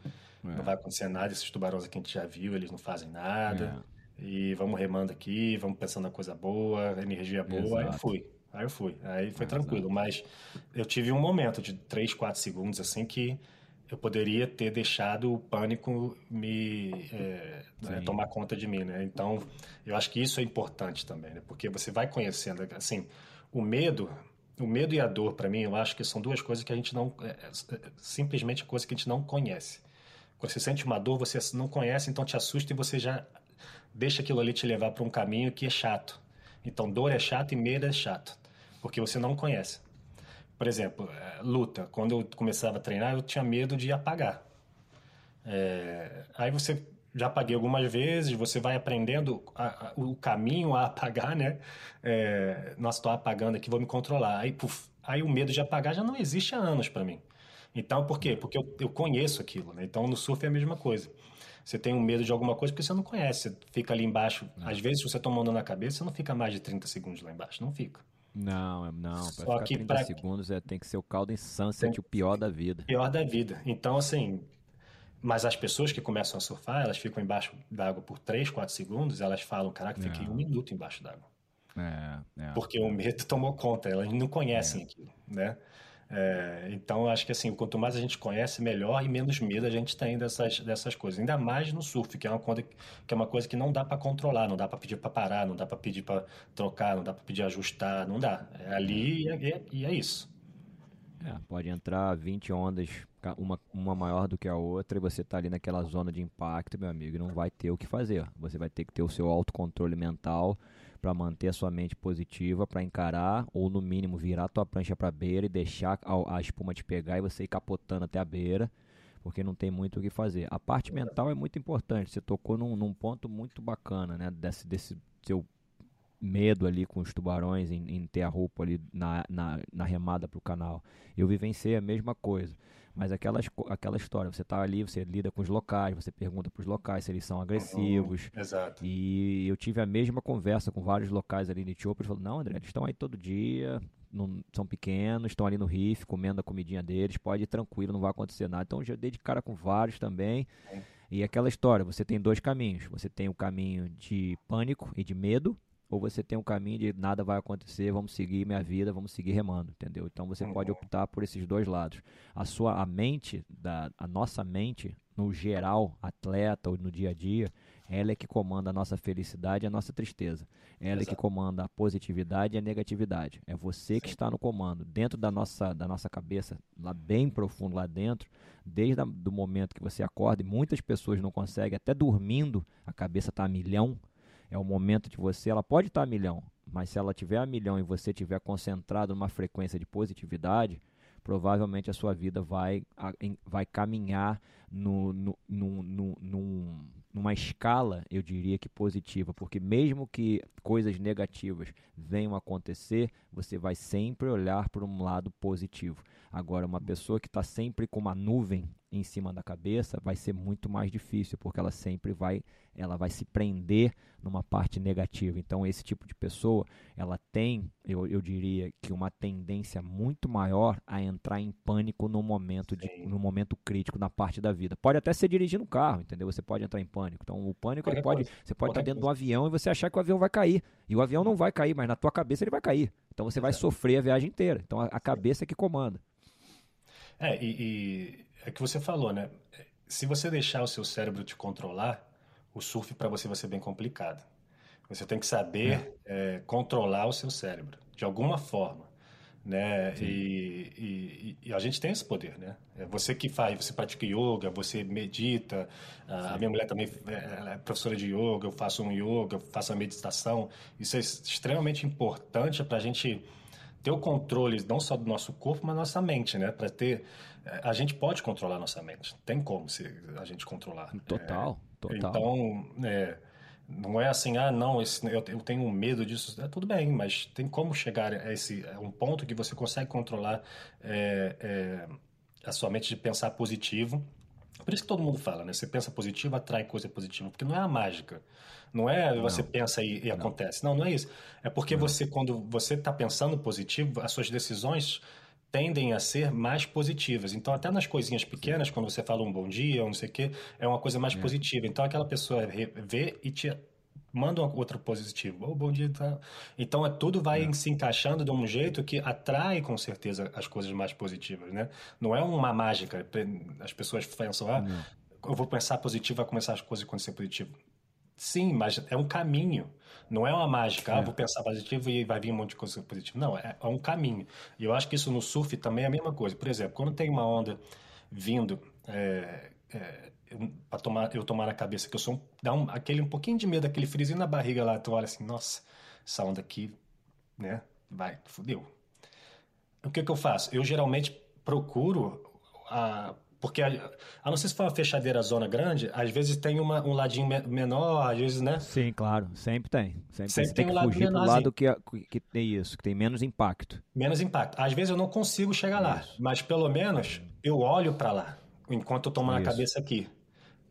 é. não vai acontecer nada, esses tubarões aqui a gente já viu, eles não fazem nada, é. e vamos remando aqui, vamos pensando na coisa boa, energia boa, Exato. aí eu fui. Aí eu fui, aí foi tranquilo, mas eu tive um momento de 3, 4 segundos assim que eu poderia ter deixado o pânico me é, né, tomar conta de mim, né? Então, eu acho que isso é importante também, né? Porque você vai conhecendo, assim, o medo o medo e a dor, para mim, eu acho que são duas coisas que a gente não. É, é, é simplesmente coisa que a gente não conhece. Quando você sente uma dor, você não conhece, então te assusta e você já deixa aquilo ali te levar para um caminho que é chato. Então, dor é chato e medo é chato, porque você não conhece. Por exemplo, é, luta. Quando eu começava a treinar, eu tinha medo de apagar. É, aí você já apaguei algumas vezes, você vai aprendendo a, a, o caminho a apagar, né? É, nossa, estou apagando aqui, vou me controlar. Aí, puf, aí o medo de apagar já não existe há anos para mim. Então, por quê? Porque eu, eu conheço aquilo, né? Então, no surf é a mesma coisa. Você tem um medo de alguma coisa porque você não conhece. Você fica ali embaixo. Às vezes, se você toma onda na cabeça, você não fica mais de 30 segundos lá embaixo. Não fica. Não, não. Pra Só que 30 pra... segundos é, tem que ser o caldo em sunset, tem... o pior da vida. Pior da vida. Então, assim, mas as pessoas que começam a surfar, elas ficam embaixo d'água por 3, 4 segundos, elas falam, caraca, fiquei é. um minuto embaixo d'água. É, é, Porque o medo tomou conta, elas não conhecem é. aquilo, né? É, então, acho que assim, quanto mais a gente conhece, melhor e menos medo a gente tem dessas, dessas coisas. Ainda mais no surf, que é uma coisa que, é uma coisa que não dá para controlar, não dá para pedir para parar, não dá para pedir para trocar, não dá para pedir ajustar, não dá. É ali é, e é isso. É, pode entrar 20 ondas, uma, uma maior do que a outra, e você tá ali naquela zona de impacto, meu amigo, não vai ter o que fazer. Você vai ter que ter o seu autocontrole mental para manter a sua mente positiva, para encarar, ou no mínimo virar a tua prancha para beira e deixar a, a espuma te pegar e você ir capotando até a beira, porque não tem muito o que fazer. A parte mental é muito importante, você tocou num, num ponto muito bacana, né, desse, desse seu medo ali com os tubarões em, em ter a roupa ali na, na, na remada para o canal. Eu vivenciei a mesma coisa. Mas aquela, aquela história, você está ali, você lida com os locais, você pergunta para os locais se eles são agressivos. Uhum, exato. E eu tive a mesma conversa com vários locais ali de. Eles falaram, não, André, eles estão aí todo dia, não, são pequenos, estão ali no riff, comendo a comidinha deles, pode ir tranquilo, não vai acontecer nada. Então eu já dei de cara com vários também. E aquela história, você tem dois caminhos. Você tem o caminho de pânico e de medo, ou você tem um caminho de nada vai acontecer, vamos seguir minha vida, vamos seguir remando, entendeu? Então você pode uhum. optar por esses dois lados. A sua a mente, da, a nossa mente, no geral, atleta ou no dia a dia, ela é que comanda a nossa felicidade e a nossa tristeza. Ela Exato. é que comanda a positividade e a negatividade. É você Sim. que está no comando. Dentro da nossa, da nossa cabeça, lá bem profundo lá dentro, desde o momento que você acorda, e muitas pessoas não conseguem, até dormindo, a cabeça está a milhão. É o momento de você, ela pode estar a milhão, mas se ela tiver a milhão e você tiver concentrado numa frequência de positividade, provavelmente a sua vida vai, vai caminhar no, no, no, no, num, numa escala, eu diria que positiva, porque mesmo que coisas negativas venham acontecer, você vai sempre olhar para um lado positivo. Agora, uma pessoa que está sempre com uma nuvem em cima da cabeça vai ser muito mais difícil, porque ela sempre vai, ela vai se prender numa parte negativa. Então, esse tipo de pessoa, ela tem, eu, eu diria que uma tendência muito maior a entrar em pânico no momento, de, no momento crítico na parte da vida. Pode até ser dirigindo um carro, entendeu? Você pode entrar em pânico. Então, o pânico, ele pode, você pode estar dentro coisa. do avião e você achar que o avião vai cair. E o avião não vai cair, mas na tua cabeça ele vai cair. Então, você vai sofrer a viagem inteira. Então, a, a cabeça é que comanda. É, e, e é que você falou, né? Se você deixar o seu cérebro te controlar, o surf para você vai ser bem complicado. Você tem que saber é. É, controlar o seu cérebro, de alguma forma. Né? E, e, e, a gente tem esse poder, né? É você que faz, você pratica yoga, você medita. A minha mulher também é, é professora de yoga, eu faço um yoga, eu faço a meditação. Isso é extremamente importante para a gente ter o controle não só do nosso corpo, mas da nossa mente, né? Para ter, a gente pode controlar nossa mente. Tem como se a gente controlar. Total, é, total. Então, é, não é assim, ah, não, esse, eu, eu tenho medo disso. É, tudo bem, mas tem como chegar a esse a um ponto que você consegue controlar é, é, a sua mente de pensar positivo. Por isso que todo mundo fala, né? Você pensa positivo, atrai coisa positiva, porque não é a mágica. Não é não. você pensa e, e não. acontece. Não, não é isso. É porque não. você, quando você está pensando positivo, as suas decisões tendem a ser mais positivas. Então, até nas coisinhas pequenas, quando você fala um bom dia ou não sei o quê, é uma coisa mais é. positiva. Então, aquela pessoa vê e te manda outro positivo. Oh, bom dia. Tá. Então, é, tudo vai é. se encaixando de um jeito que atrai, com certeza, as coisas mais positivas, né? Não é uma mágica. As pessoas pensam, ah, eu vou pensar positivo, vai começar as coisas a acontecer positivo. Sim, mas é um caminho. Não é uma mágica, ah, é. ah, vou pensar positivo e vai vir um monte de coisa positiva. Não, é, é, um caminho. E eu acho que isso no surf também é a mesma coisa. Por exemplo, quando tem uma onda vindo é, é, para tomar, eu tomar na cabeça, que eu sou um, dá um, aquele um pouquinho de medo, aquele frisinho na barriga lá, tu olha assim, nossa, essa onda aqui, né, vai, fudeu. O que que eu faço? Eu geralmente procuro a porque a, a não ser se for uma fechadeira zona grande, às vezes tem uma, um ladinho menor, às vezes, né? Sim, claro, sempre tem. Sempre, sempre tem, tem, que um fugir do lado que, que tem isso, que tem menos impacto. Menos impacto. Às vezes eu não consigo chegar lá, mas pelo menos eu olho para lá, enquanto eu tomo isso. na cabeça aqui.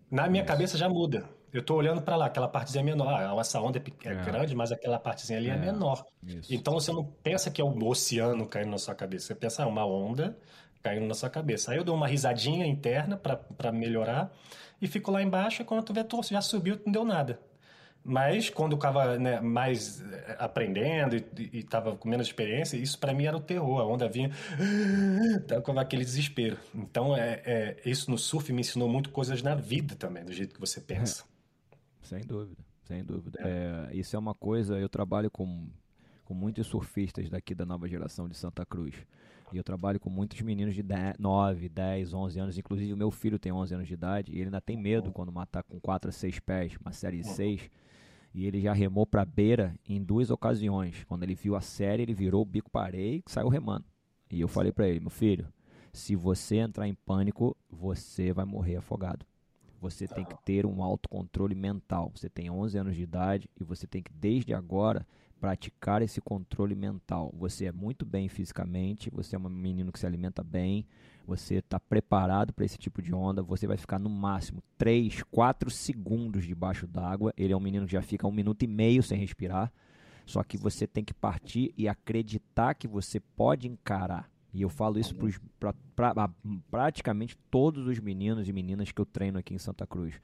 Na minha isso. cabeça já muda. Eu estou olhando para lá, aquela partezinha menor. Ah, essa onda é, é, grande, mas aquela partezinha ali é, é menor. Então você não pensa que é o oceano caindo na sua cabeça. Você pensa, ah, uma onda caindo na sua cabeça. Aí eu dou uma risadinha interna para melhorar e fico lá embaixo e quando tu vê, tu já subiu, não deu nada. Mas quando eu estava né, mais eh, aprendendo e estava com menos experiência, isso para mim era o terror. A onda vinha, com aquele desespero. Então, é, é, isso no surf me ensinou muito coisas na vida também, do jeito que você pensa. É, sem dúvida, sem dúvida. É. é. isso é uma coisa, eu trabalho com, com muitos surfistas daqui da nova geração de Santa Cruz. E eu trabalho com muitos meninos de 10, 9, 10, 11 anos. Inclusive, o meu filho tem 11 anos de idade e ele ainda tem medo quando matar com 4 a 6 pés, uma série de 6. E ele já remou para beira em duas ocasiões. Quando ele viu a série, ele virou o bico para e saiu remando. E eu falei para ele, meu filho, se você entrar em pânico, você vai morrer afogado. Você tem que ter um autocontrole mental. Você tem 11 anos de idade e você tem que, desde agora, praticar esse controle mental. Você é muito bem fisicamente, você é um menino que se alimenta bem, você está preparado para esse tipo de onda, você vai ficar no máximo 3, 4 segundos debaixo d'água. Ele é um menino que já fica um minuto e meio sem respirar. Só que você tem que partir e acreditar que você pode encarar. E eu falo isso para praticamente todos os meninos e meninas que eu treino aqui em Santa Cruz.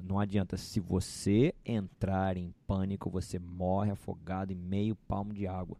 Não adianta, se você entrar em pânico, você morre afogado em meio palmo de água.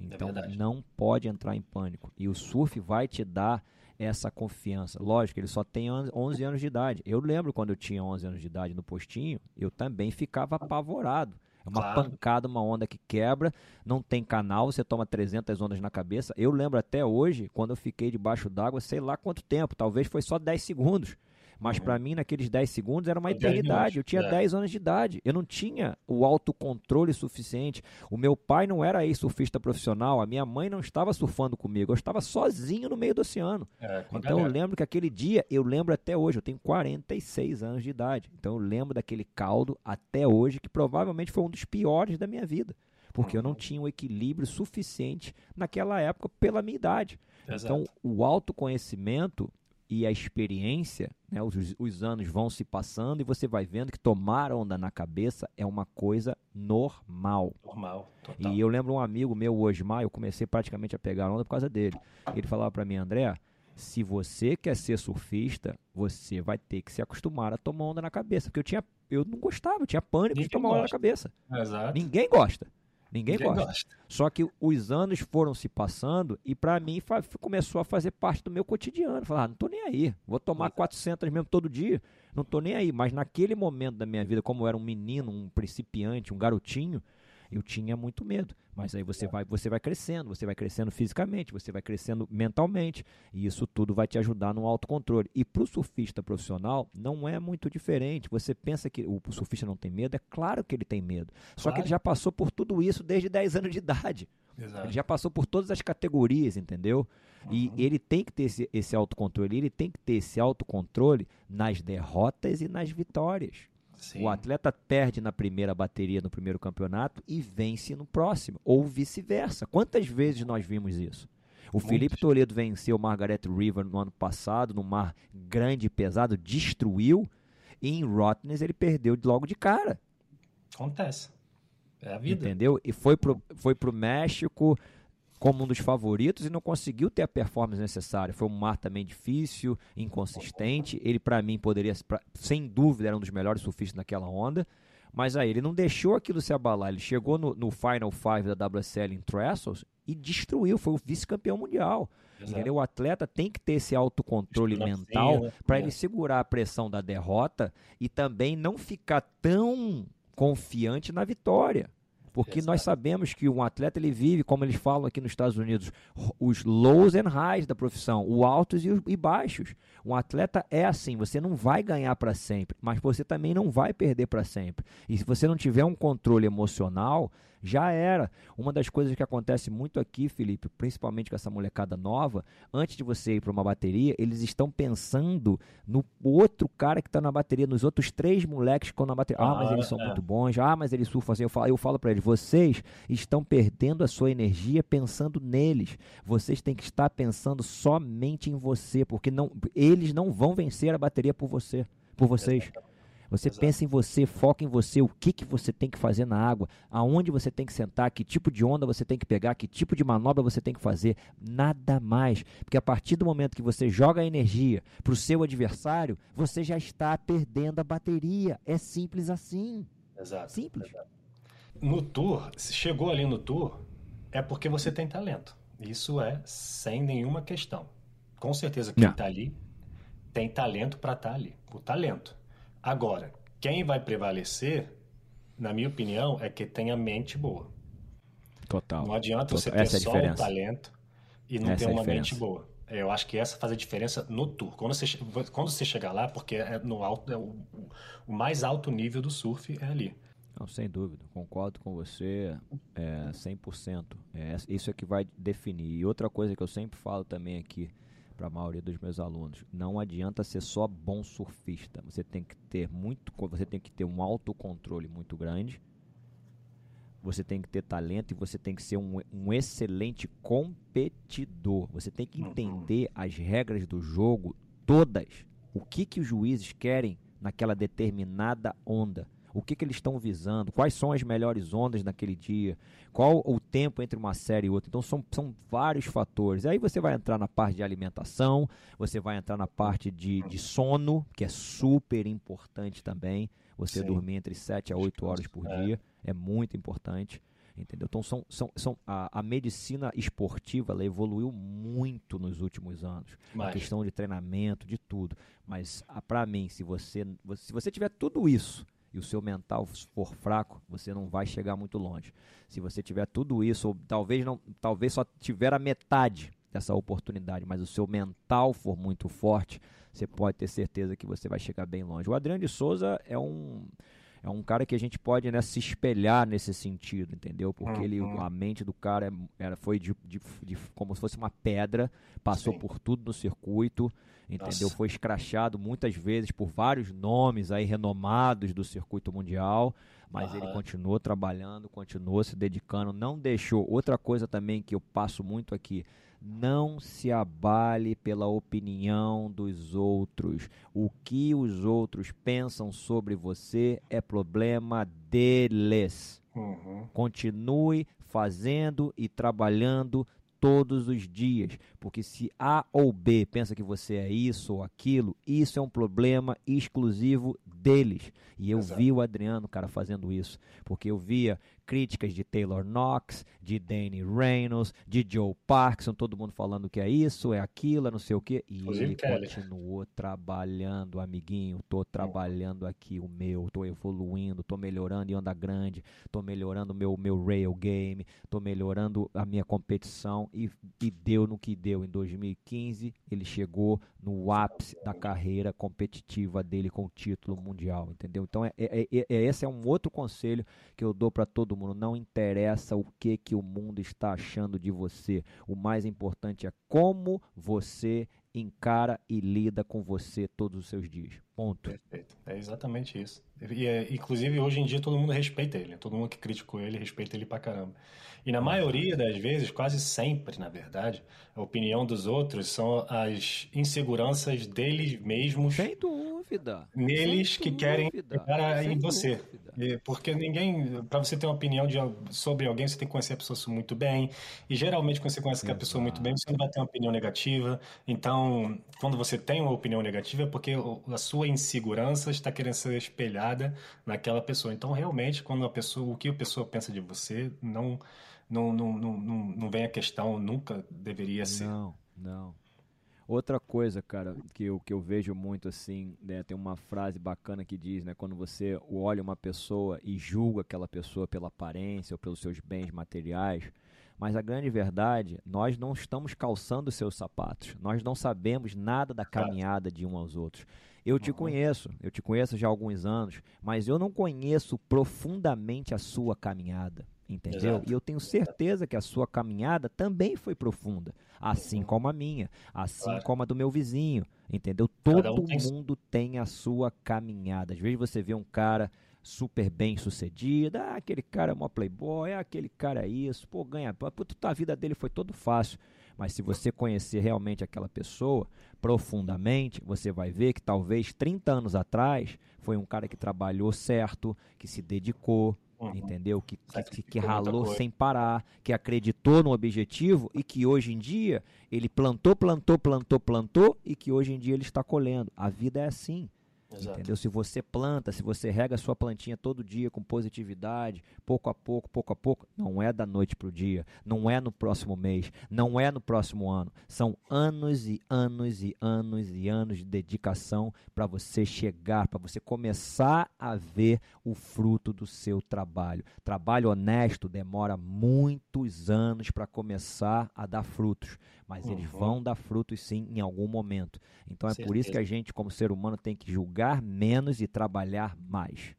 É então é não pode entrar em pânico. E o surf vai te dar essa confiança. Lógico, ele só tem 11 anos de idade. Eu lembro quando eu tinha 11 anos de idade no postinho, eu também ficava apavorado. É uma claro. pancada, uma onda que quebra, não tem canal, você toma 300 ondas na cabeça. Eu lembro até hoje, quando eu fiquei debaixo d'água, sei lá quanto tempo, talvez foi só 10 segundos. Mas uhum. para mim, naqueles 10 segundos, era uma eternidade. Eu tinha é. 10 anos de idade. Eu não tinha o autocontrole suficiente. O meu pai não era aí surfista profissional. A minha mãe não estava surfando comigo. Eu estava sozinho no meio do oceano. É, então eu lembro que aquele dia, eu lembro até hoje. Eu tenho 46 anos de idade. Então eu lembro daquele caldo até hoje, que provavelmente foi um dos piores da minha vida. Porque eu não uhum. tinha o equilíbrio suficiente naquela época pela minha idade. Exato. Então, o autoconhecimento e a experiência, né, os, os, anos vão se passando e você vai vendo que tomar onda na cabeça é uma coisa normal. Normal, total. E eu lembro um amigo meu, o Osmar, eu comecei praticamente a pegar onda por causa dele. Ele falava para mim, André, se você quer ser surfista, você vai ter que se acostumar a tomar onda na cabeça. Porque eu tinha, eu não gostava, eu tinha pânico Ninguém de tomar gosta. onda na cabeça. Exato. Ninguém gosta. Ninguém, Ninguém gosta. gosta. Só que os anos foram se passando e para mim começou a fazer parte do meu cotidiano. Falar, ah, não tô nem aí, vou tomar 400 mesmo todo dia, não tô nem aí. Mas naquele momento da minha vida, como eu era um menino, um principiante, um garotinho, eu tinha muito medo. Mas aí você vai, você vai crescendo, você vai crescendo fisicamente, você vai crescendo mentalmente, e isso tudo vai te ajudar no autocontrole. E para o surfista profissional, não é muito diferente. Você pensa que o surfista não tem medo? É claro que ele tem medo. Só claro. que ele já passou por tudo isso desde 10 anos de idade. Exato. Ele já passou por todas as categorias, entendeu? Uhum. E ele tem que ter esse, esse autocontrole, ele tem que ter esse autocontrole nas derrotas e nas vitórias. Sim. O atleta perde na primeira bateria no primeiro campeonato e vence no próximo, ou vice-versa. Quantas vezes nós vimos isso? O Felipe Toledo venceu o Margaret River no ano passado, no mar grande e pesado, destruiu, e em Rottnest ele perdeu logo de cara. Acontece. É a vida. Entendeu? E foi pro, foi pro México, como um dos favoritos e não conseguiu ter a performance necessária. Foi um mar também difícil, inconsistente. Ele, para mim, poderia, pra, sem dúvida, era um dos melhores surfistas naquela onda. Mas aí ele não deixou aquilo se abalar. Ele chegou no, no Final Five da WSL em Trestles e destruiu. Foi o vice-campeão mundial. Entendeu? O atleta tem que ter esse autocontrole mental né? para é. ele segurar a pressão da derrota e também não ficar tão confiante na vitória. Porque Exato. nós sabemos que um atleta ele vive, como eles falam aqui nos Estados Unidos, os lows and highs da profissão, os altos e, os, e baixos. Um atleta é assim, você não vai ganhar para sempre, mas você também não vai perder para sempre. E se você não tiver um controle emocional, já era. Uma das coisas que acontece muito aqui, Felipe, principalmente com essa molecada nova, antes de você ir para uma bateria, eles estão pensando no outro cara que está na bateria, nos outros três moleques que estão na bateria. Ah, mas eles são é. muito bons. Ah, mas eles surfam assim. Eu falo, eu falo para eles, vocês estão perdendo a sua energia pensando neles. Vocês têm que estar pensando somente em você, porque não, eles não vão vencer a bateria por você, por vocês. Você Exato. pensa em você, foca em você, o que, que você tem que fazer na água, aonde você tem que sentar, que tipo de onda você tem que pegar, que tipo de manobra você tem que fazer. Nada mais. Porque a partir do momento que você joga a energia para o seu adversário, você já está perdendo a bateria. É simples assim. Exato. Simples. Exato. No tour, se chegou ali no tour, é porque você tem talento. Isso é sem nenhuma questão. Com certeza quem está ali tem talento para estar tá ali. O talento. Agora, quem vai prevalecer, na minha opinião, é que tenha mente boa. Total. Não adianta Total. você ter essa é só o talento e não essa ter é uma mente boa. Eu acho que essa faz a diferença no tour. Quando você, quando você chegar lá, porque é no alto, é o, o mais alto nível do surf é ali. Não, sem dúvida, concordo com você é, 100%. É, isso é que vai definir. E outra coisa que eu sempre falo também aqui, para a maioria dos meus alunos. Não adianta ser só bom surfista. Você tem que ter muito, você tem que ter um autocontrole muito grande. Você tem que ter talento e você tem que ser um, um excelente competidor. Você tem que entender as regras do jogo todas. O que que os juízes querem naquela determinada onda. O que, que eles estão visando, quais são as melhores ondas naquele dia, qual o tempo entre uma série e outra. Então são, são vários fatores. Aí você vai entrar na parte de alimentação, você vai entrar na parte de, de sono, que é super importante também. Você Sim. dormir entre 7 a 8 horas por é. dia é muito importante. Entendeu? Então são, são, são a, a medicina esportiva ela evoluiu muito nos últimos anos. Mas... A questão de treinamento, de tudo. Mas para mim, se você, se você tiver tudo isso e o seu mental for fraco, você não vai chegar muito longe. Se você tiver tudo isso, ou talvez não, talvez só tiver a metade dessa oportunidade, mas o seu mental for muito forte, você pode ter certeza que você vai chegar bem longe. O Adriano de Souza é um é um cara que a gente pode né, se espelhar nesse sentido, entendeu? Porque ele, uhum. a mente do cara é, era, foi de, de, de, como se fosse uma pedra, passou Sim. por tudo no circuito, entendeu? Nossa. Foi escrachado muitas vezes por vários nomes aí renomados do circuito mundial, mas ele continuou trabalhando, continuou se dedicando, não deixou. Outra coisa também que eu passo muito aqui, não se abale pela opinião dos outros. O que os outros pensam sobre você é problema deles. Uhum. Continue fazendo e trabalhando todos os dias, porque se A ou B pensa que você é isso ou aquilo, isso é um problema exclusivo deles. E eu Exato. vi o Adriano, cara, fazendo isso, porque eu via críticas de Taylor Knox, de Danny Reynolds, de Joe Parkinson, todo mundo falando que é isso, é aquilo, é não sei o quê. E ele Kelly. continuou trabalhando, amiguinho. Tô trabalhando aqui o meu, tô evoluindo, tô melhorando em onda grande, tô melhorando o meu, meu rail game, tô melhorando a minha competição e, e deu no que deu. Em 2015, ele chegou no ápice da carreira competitiva dele com o título mundial, entendeu? Então, é, é, é, é esse é um outro conselho que eu dou para todo mundo. Não interessa o que, que o mundo está achando de você. O mais importante é como você encara e lida com você todos os seus dias. Ponto. Perfeito. É exatamente isso. E, é, inclusive, hoje em dia, todo mundo respeita ele. Todo mundo que criticou ele respeita ele pra caramba. E na maioria das vezes, quase sempre, na verdade, a opinião dos outros são as inseguranças deles mesmos. Sem dúvida. Neles Sem que dúvida. querem chegar em você. Dúvida. Porque ninguém, para você ter uma opinião de, sobre alguém, você tem que conhecer a pessoa muito bem. E geralmente, quando você conhece a pessoa muito bem, você não vai ter uma opinião negativa. Então, quando você tem uma opinião negativa, é porque a sua insegurança está querendo ser espelhada naquela pessoa. Então, realmente, quando a pessoa, o que a pessoa pensa de você, não, não, não, não, não, não vem a questão, nunca deveria ser. Não, não. Outra coisa, cara, que eu, que eu vejo muito assim, né, tem uma frase bacana que diz, né, quando você olha uma pessoa e julga aquela pessoa pela aparência ou pelos seus bens materiais, mas a grande verdade, nós não estamos calçando seus sapatos, nós não sabemos nada da caminhada de um aos outros. Eu te uhum. conheço, eu te conheço já há alguns anos, mas eu não conheço profundamente a sua caminhada entendeu? Exato. E eu tenho certeza que a sua caminhada também foi profunda, assim como a minha, assim claro. como a do meu vizinho, entendeu? Todo um tem... mundo tem a sua caminhada. Às vezes você vê um cara super bem sucedido, ah, aquele cara é uma playboy, ah, aquele cara é isso, pô, ganha, puta, a vida dele foi todo fácil. Mas se você conhecer realmente aquela pessoa profundamente, você vai ver que talvez 30 anos atrás foi um cara que trabalhou certo, que se dedicou, Uhum. Entendeu? Que, que, que ralou sem parar, que acreditou no objetivo e que hoje em dia ele plantou, plantou, plantou, plantou e que hoje em dia ele está colhendo. A vida é assim. Exato. Entendeu? Se você planta, se você rega a sua plantinha todo dia com positividade, pouco a pouco, pouco a pouco, não é da noite para o dia, não é no próximo mês, não é no próximo ano. São anos e anos e anos e anos de dedicação para você chegar, para você começar a ver o fruto do seu trabalho. Trabalho honesto demora muitos anos para começar a dar frutos mas uhum. eles vão dar frutos sim em algum momento. Então é Certeza. por isso que a gente, como ser humano, tem que julgar menos e trabalhar mais.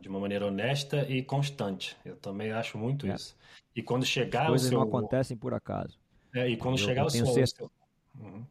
de uma maneira honesta e constante. Eu também acho muito é. isso. E quando chegar As coisas seu... não acontecem por acaso. É, e quando eu, chegar eu o seu... Certeza... Uhum.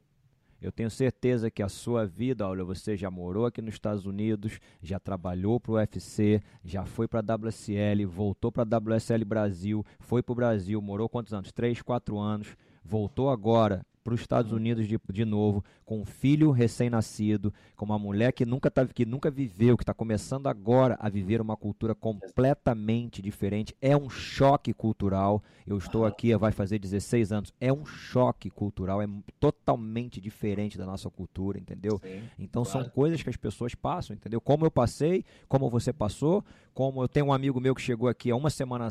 Eu tenho certeza que a sua vida, olha, você já morou aqui nos Estados Unidos, já trabalhou para o UFC, já foi para a WSL, voltou para a WSL Brasil, foi para o Brasil, morou quantos anos? Três, quatro anos voltou agora para os Estados Unidos de, de novo, com um filho recém-nascido, com uma mulher que nunca, tá, que nunca viveu, que está começando agora a viver uma cultura completamente diferente. É um choque cultural. Eu estou aqui, vai fazer 16 anos. É um choque cultural, é totalmente diferente da nossa cultura, entendeu? Sim, então claro. são coisas que as pessoas passam, entendeu? Como eu passei, como você passou, como eu tenho um amigo meu que chegou aqui há uma semana,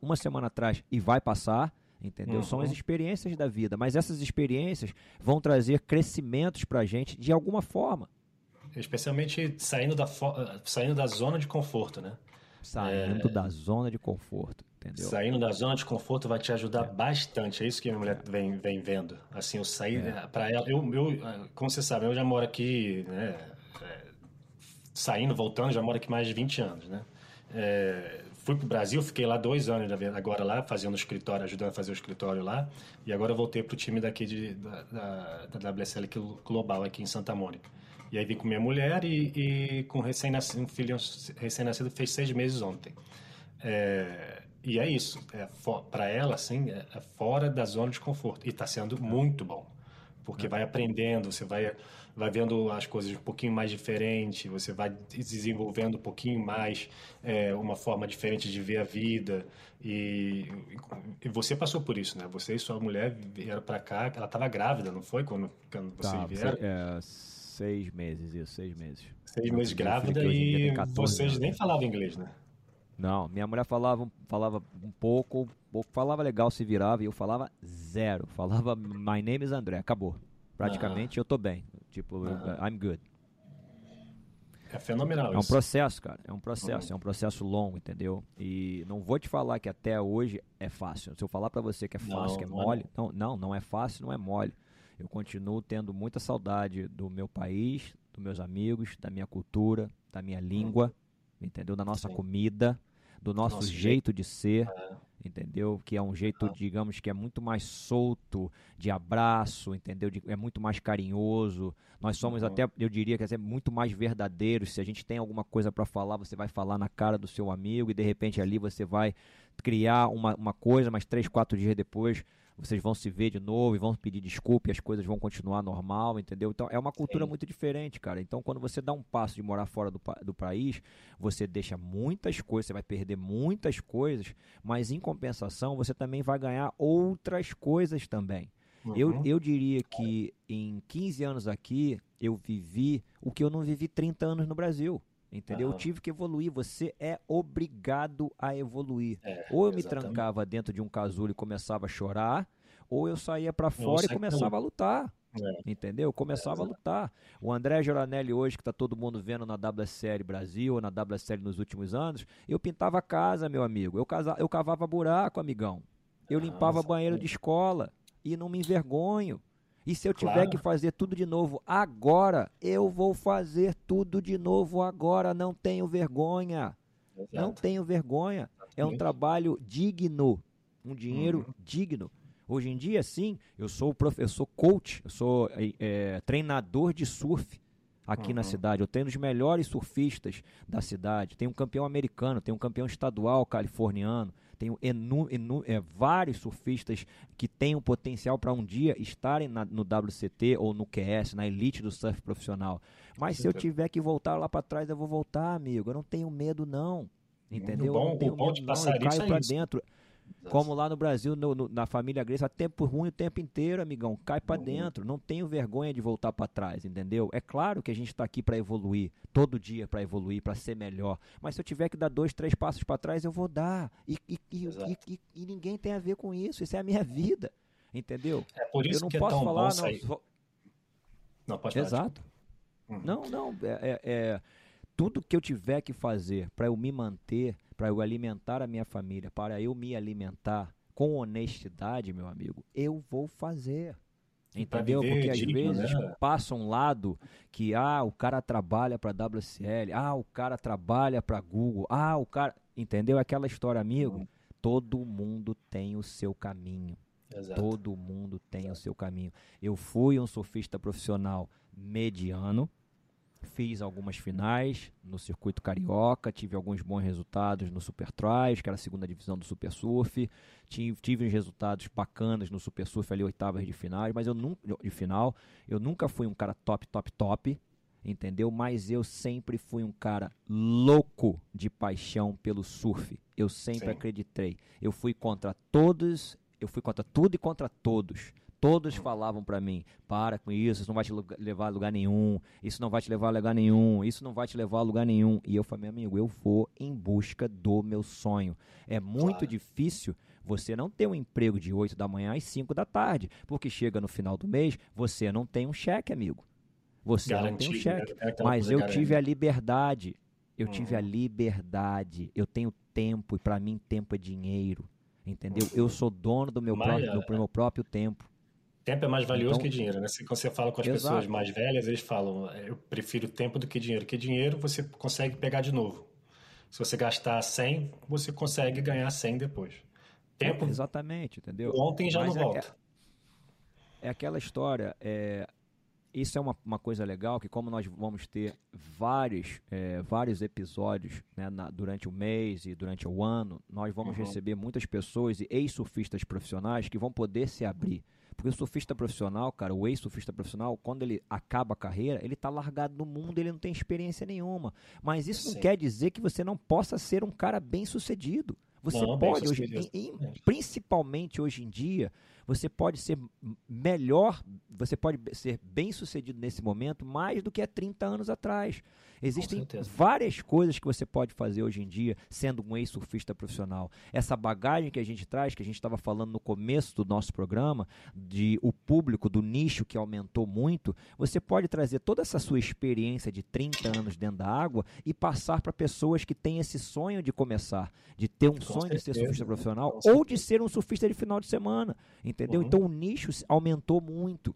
uma semana atrás e vai passar entendeu? Uhum. São as uhum. experiências da vida, mas essas experiências vão trazer crescimentos para a gente de alguma forma. Especialmente saindo da, saindo da zona de conforto, né? Saindo é... da zona de conforto, entendeu? Saindo da zona de conforto vai te ajudar é. bastante. É isso que a minha mulher vem, vem vendo. Assim, eu saí é. para ela. Eu, eu, como você sabe, eu já moro aqui, né? É, saindo, voltando, já moro aqui mais de 20 anos, né? É, fui para o Brasil, fiquei lá dois anos agora lá, fazendo o escritório, ajudando a fazer o escritório lá. E agora voltei para o time daqui de, da, da, da WSL Global, aqui em Santa Mônica. E aí vim com minha mulher e, e com recém -nascido, um filho recém-nascido, fez seis meses ontem. É, e é isso, é, para ela, assim, é, é, fora da zona de conforto. E está sendo muito bom, porque vai aprendendo, você vai vai vendo as coisas um pouquinho mais diferente, você vai desenvolvendo um pouquinho mais é, uma forma diferente de ver a vida. E, e, você passou por isso, né? Você e sua mulher vieram para cá, ela estava grávida, não foi? Quando, quando vocês tá, vieram? É, seis meses, isso, seis meses. Seis meses grávida e vocês anos. nem falavam inglês, né? Não, minha mulher falava, falava um pouco, um pouco, falava legal, se virava, e eu falava zero. Falava, my name is André, acabou. Praticamente eu tô bem. Tipo, I'm good. É fenomenal É um processo, cara. É um processo. Uhum. É um processo longo, entendeu? E não vou te falar que até hoje é fácil. Se eu falar para você que é fácil, não, que é, é mole, não, não, não é fácil, não é mole. Eu continuo tendo muita saudade do meu país, dos meus amigos, da minha cultura, da minha língua, uhum. entendeu? Da nossa Sim. comida, do nosso, nosso jeito, jeito de ser. É entendeu? Que é um jeito, digamos, que é muito mais solto, de abraço, entendeu? De, é muito mais carinhoso. Nós somos uhum. até, eu diria que é muito mais verdadeiros. Se a gente tem alguma coisa para falar, você vai falar na cara do seu amigo e de repente ali você vai criar uma, uma coisa, mas três, quatro dias depois vocês vão se ver de novo e vão pedir desculpa e as coisas vão continuar normal, entendeu? Então é uma cultura Sim. muito diferente, cara. Então quando você dá um passo de morar fora do, do país, você deixa muitas coisas, você vai perder muitas coisas, mas em compensação você também vai ganhar outras coisas também. Uhum. Eu, eu diria que em 15 anos aqui eu vivi o que eu não vivi 30 anos no Brasil. Entendeu? Uhum. Eu tive que evoluir. Você é obrigado a evoluir. É, ou eu exatamente. me trancava dentro de um casulo e começava a chorar, ou eu saía para fora e começava a lutar. É. Entendeu? Começava é, a lutar. O André Geranelli hoje, que tá todo mundo vendo na WSL Brasil, ou na WSL nos últimos anos, eu pintava casa, meu amigo. Eu, casa, eu cavava buraco, amigão. Eu limpava Nossa, banheiro de escola. E não me envergonho. E se eu tiver claro. que fazer tudo de novo agora, eu vou fazer tudo de novo agora. Não tenho vergonha. Exato. Não tenho vergonha. É um trabalho digno. Um dinheiro uhum. digno. Hoje em dia, sim, eu sou prof... eu sou coach, eu sou é, treinador de surf aqui uhum. na cidade. Eu tenho os melhores surfistas da cidade. Tem um campeão americano, tem um campeão estadual californiano, tenho enu, enu, é, vários surfistas que têm o potencial para um dia estarem na, no WCT ou no QS, na elite do surf profissional. Mas se eu tiver que voltar lá para trás, eu vou voltar, amigo. Eu não tenho medo, não. Entendeu? Bom, eu não tenho o bom medo, de passar não. Eu caio para dentro. Como lá no Brasil, no, no, na família Grace, tempo ruim o tempo inteiro, amigão. Cai para dentro. Não tenho vergonha de voltar para trás, entendeu? É claro que a gente está aqui para evoluir, todo dia para evoluir, para ser melhor. Mas se eu tiver que dar dois, três passos para trás, eu vou dar. E, e, e, e, e, ninguém tem a ver com isso. Isso é a minha vida, entendeu? É por isso eu não que posso é tão falar, bom sair. não. Não, pode falar. Exato. Uhum. Não, não. é, é, é tudo que eu tiver que fazer para eu me manter, para eu alimentar a minha família, para eu me alimentar com honestidade, meu amigo, eu vou fazer. Entendeu? Porque às vezes né? passa um lado que ah, o cara trabalha para WCL, ah, o cara trabalha para Google, ah, o cara, entendeu? Aquela história, amigo. Hum. Todo mundo tem o seu caminho. Exato. Todo mundo tem Exato. o seu caminho. Eu fui um surfista profissional mediano, Fiz algumas finais no circuito carioca, tive alguns bons resultados no Super Trials, que era a segunda divisão do Super Surf. Tive, tive uns resultados bacanas no Super Surf ali oitavas de finais, mas eu nunca de final, eu nunca fui um cara top, top, top, entendeu? Mas eu sempre fui um cara louco de paixão pelo surf. Eu sempre Sim. acreditei. Eu fui contra todos, eu fui contra tudo e contra todos Todos falavam para mim: para com isso, isso não vai te levar a lugar nenhum, isso não vai te levar a lugar nenhum, isso não vai te levar a lugar nenhum. E eu falei: meu amigo, eu vou em busca do meu sonho. É muito claro. difícil você não ter um emprego de 8 da manhã às 5 da tarde, porque chega no final do mês, você não tem um cheque, amigo. Você Garantido, não tem um né? cheque. É Mas eu tive a liberdade. Eu hum. tive a uhum. liberdade. Eu tenho tempo e para mim tempo é dinheiro. Entendeu? Eu sou dono do meu, próprio, do meu próprio tempo. Tempo é mais valioso então, que dinheiro, né? Se você fala com as exato. pessoas mais velhas, eles falam, eu prefiro tempo do que dinheiro. Que dinheiro você consegue pegar de novo. Se você gastar 100, você consegue ganhar 100 depois. Tempo. É, exatamente, entendeu? Ontem já Mas não é volta. É aquela história. É, isso é uma, uma coisa legal que como nós vamos ter vários, é, vários episódios né, na, durante o mês e durante o ano, nós vamos uhum. receber muitas pessoas e ex-surfistas profissionais que vão poder se abrir porque o surfista profissional, cara, o ex-surfista profissional, quando ele acaba a carreira, ele está largado no mundo, ele não tem experiência nenhuma. Mas isso Sim. não quer dizer que você não possa ser um cara bem sucedido. Você não, pode, hoje, em, em, principalmente hoje em dia, você pode ser melhor, você pode ser bem sucedido nesse momento mais do que há 30 anos atrás. Existem várias coisas que você pode fazer hoje em dia sendo um ex-surfista profissional. Essa bagagem que a gente traz, que a gente estava falando no começo do nosso programa, de o público, do nicho que aumentou muito, você pode trazer toda essa sua experiência de 30 anos dentro da água e passar para pessoas que têm esse sonho de começar, de ter um Com sonho certeza. de ser surfista profissional ou de ser um surfista de final de semana, entendeu? Uhum. Então o nicho aumentou muito.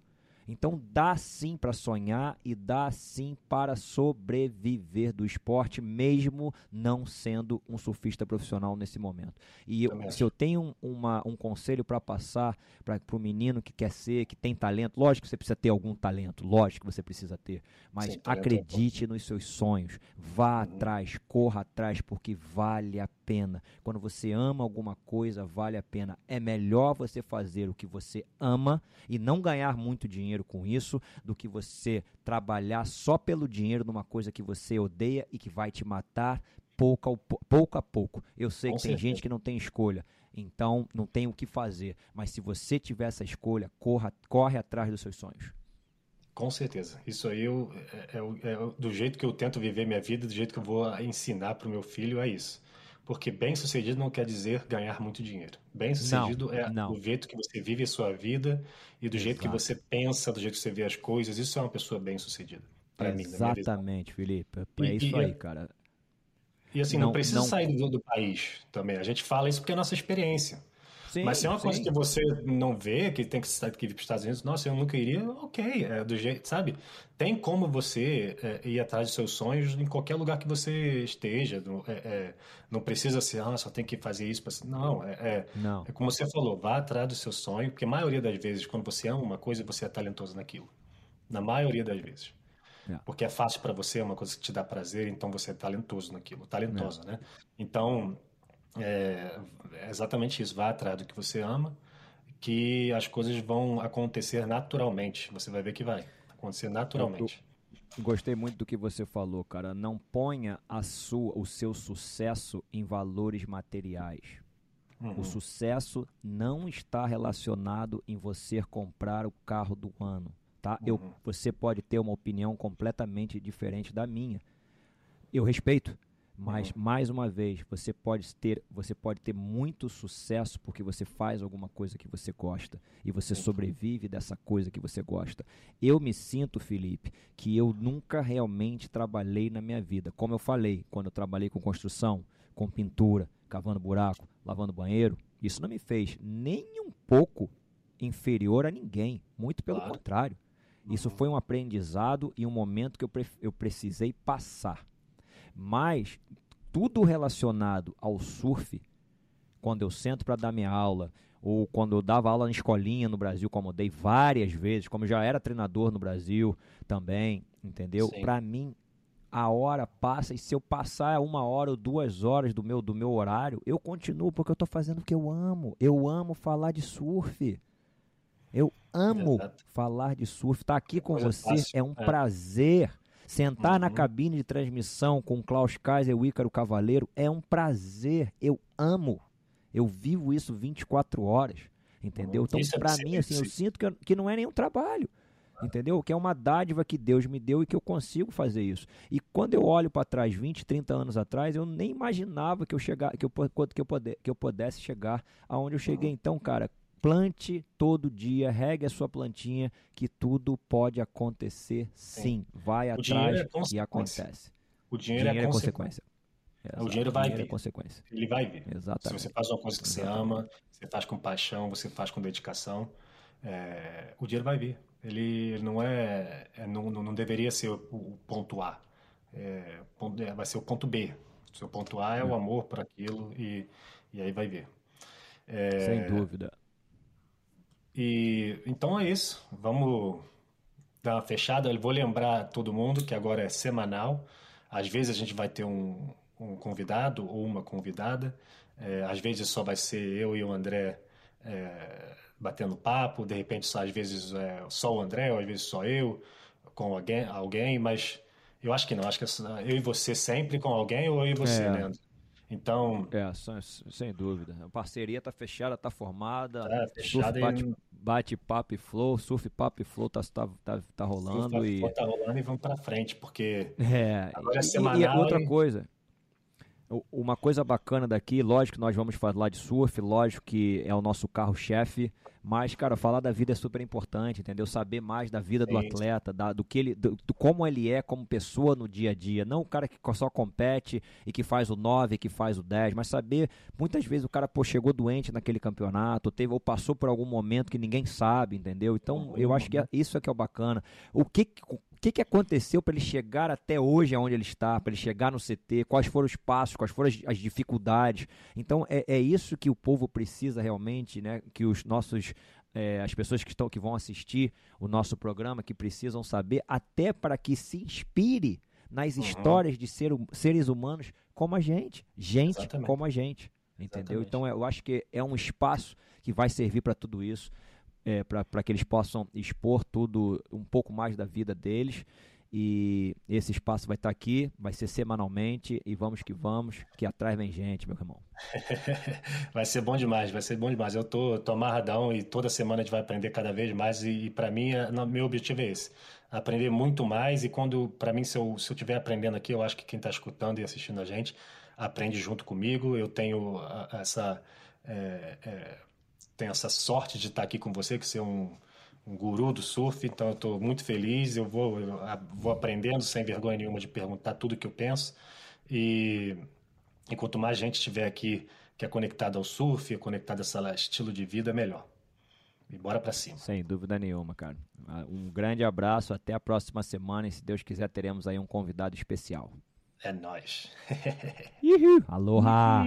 Então dá sim para sonhar e dá sim para sobreviver do esporte, mesmo não sendo um surfista profissional nesse momento. E eu, se eu tenho uma, um conselho para passar para o menino que quer ser, que tem talento, lógico que você precisa ter algum talento, lógico que você precisa ter, mas sim, é acredite é nos seus sonhos, vá uhum. atrás, corra atrás, porque vale a pena. Quando você ama alguma coisa, vale a pena. É melhor você fazer o que você ama e não ganhar muito dinheiro com isso do que você trabalhar só pelo dinheiro numa coisa que você odeia e que vai te matar pouco a pouco. A pouco. Eu sei com que certeza. tem gente que não tem escolha. Então, não tem o que fazer. Mas se você tiver essa escolha, corra, corre atrás dos seus sonhos. Com certeza. Isso aí eu, é, é, é, do jeito que eu tento viver minha vida, do jeito que eu vou ensinar para o meu filho, é isso. Porque bem sucedido não quer dizer ganhar muito dinheiro. Bem sucedido não, é não. do jeito que você vive a sua vida e do Exato. jeito que você pensa, do jeito que você vê as coisas. Isso é uma pessoa bem sucedida. Exatamente, Felipe. É e, isso aí, cara. E assim, não, não precisa sair do, do país também. A gente fala isso porque é a nossa experiência. Sim, Mas se é uma sim. coisa que você não vê, que tem que estar aqui para os Estados Unidos, nossa, eu nunca iria, ok, é do jeito, sabe? Tem como você é, ir atrás dos seus sonhos em qualquer lugar que você esteja. Não, é, é, não precisa ser, ah, só tem que fazer isso. Pra... Não, é, é, não, é como você falou, vá atrás do seu sonho, porque a maioria das vezes, quando você ama uma coisa, você é talentoso naquilo. Na maioria das vezes. É. Porque é fácil para você, é uma coisa que te dá prazer, então você é talentoso naquilo, talentosa, né? Então, é, é exatamente isso. Vá atrás do que você ama, que as coisas vão acontecer naturalmente. Você vai ver que vai acontecer naturalmente. Eu gostei muito do que você falou, cara. Não ponha a sua, o seu sucesso em valores materiais. Uhum. O sucesso não está relacionado em você comprar o carro do ano, tá? Uhum. Eu, você pode ter uma opinião completamente diferente da minha. Eu respeito. Mas uhum. mais uma vez, você pode ter, você pode ter muito sucesso porque você faz alguma coisa que você gosta e você sobrevive dessa coisa que você gosta. Eu me sinto, Felipe, que eu nunca realmente trabalhei na minha vida. Como eu falei, quando eu trabalhei com construção, com pintura, cavando buraco, lavando banheiro, isso não me fez nem um pouco inferior a ninguém, muito pelo claro. contrário. Isso uhum. foi um aprendizado e um momento que eu, eu precisei passar. Mas tudo relacionado ao surf, quando eu sento para dar minha aula, ou quando eu dava aula na escolinha no Brasil, como eu dei várias vezes, como eu já era treinador no Brasil também, entendeu? Para mim, a hora passa e se eu passar uma hora ou duas horas do meu do meu horário, eu continuo porque eu estou fazendo o que eu amo. Eu amo falar de surf. Eu amo Exato. falar de surf. Estar tá aqui com você fácil. é um é. prazer. Sentar uhum. na cabine de transmissão com Klaus Kaiser e o Ícaro Cavaleiro é um prazer. Eu amo. Eu vivo isso 24 horas. Entendeu? Então, é para mim, assim, eu sinto que, que não é nenhum trabalho entendeu? Que é uma dádiva que Deus me deu e que eu consigo fazer isso. E quando eu olho para trás, 20, 30 anos atrás, eu nem imaginava que eu chegar, que eu, que eu, puder, que eu pudesse chegar aonde eu cheguei. Então, cara, plante todo dia, regue a sua plantinha, que tudo pode acontecer sim. Vai o atrás é e acontece. O dinheiro, é dinheiro é consequência. Exato. O dinheiro vai vir. É consequência. Ele vai vir. Exatamente. Se você faz uma coisa que Exatamente. você ama, você faz com paixão, você faz com dedicação, é, o dinheiro vai vir. Ele, não é, é não, não deveria ser o, o ponto A, é, é, vai ser o ponto B. O seu ponto A é o hum. amor por aquilo e, e aí vai ver. É, Sem dúvida. E então é isso. Vamos dar uma fechada. Eu vou lembrar todo mundo que agora é semanal. Às vezes a gente vai ter um, um convidado ou uma convidada. É, às vezes só vai ser eu e o André é, batendo papo, de repente só, às vezes é só o André, ou às vezes só eu, com alguém, alguém mas eu acho que não, acho que é eu e você sempre com alguém ou eu e você, é. Leandro. Então. É, sem dúvida. A parceria tá fechada, tá formada. Tá fechada surf, bate, e... bate papo e flow, surf papo e flow tá, tá, tá, tá rolando. Surf, e... tá rolando e vamos pra frente, porque é, agora é semanal. E, e outra e... coisa, uma coisa bacana daqui, lógico que nós vamos falar de surf, lógico que é o nosso carro-chefe, mas, cara, falar da vida é super importante, entendeu? Saber mais da vida do atleta, da, do que ele, do, do, como ele é como pessoa no dia a dia. Não o cara que só compete e que faz o 9, que faz o 10, mas saber, muitas vezes o cara pô, chegou doente naquele campeonato, teve ou passou por algum momento que ninguém sabe, entendeu? Então, eu acho que é, isso é que é o bacana. O que, que, que aconteceu para ele chegar até hoje aonde ele está, para ele chegar no CT, quais foram os passos, quais foram as, as dificuldades. Então é, é, isso que o povo precisa realmente, né? Que os nossos é, as pessoas que estão que vão assistir o nosso programa que precisam saber até para que se inspire nas uhum. histórias de ser, seres humanos como a gente, gente Exatamente. como a gente, entendeu? Exatamente. Então eu acho que é um espaço que vai servir para tudo isso é, para que eles possam expor tudo, um pouco mais da vida deles. E esse espaço vai estar tá aqui, vai ser semanalmente e vamos que vamos, que atrás vem gente, meu irmão. vai ser bom demais, vai ser bom demais. Eu tô, tô amarradão e toda semana a gente vai aprender cada vez mais e, e para mim, é, meu objetivo é esse. Aprender muito mais e quando, para mim, se eu, se eu estiver aprendendo aqui, eu acho que quem está escutando e assistindo a gente aprende junto comigo. Eu tenho essa... É, é, tenho essa sorte de estar aqui com você, que você é um, um guru do surf, então eu estou muito feliz. Eu vou, eu vou aprendendo sem vergonha nenhuma de perguntar tudo que eu penso. E, e quanto mais gente estiver aqui que é conectada ao surf, conectada a esse estilo de vida, melhor. E bora para cima. Sem dúvida nenhuma, cara. Um grande abraço, até a próxima semana e se Deus quiser teremos aí um convidado especial. É nós. Aloha.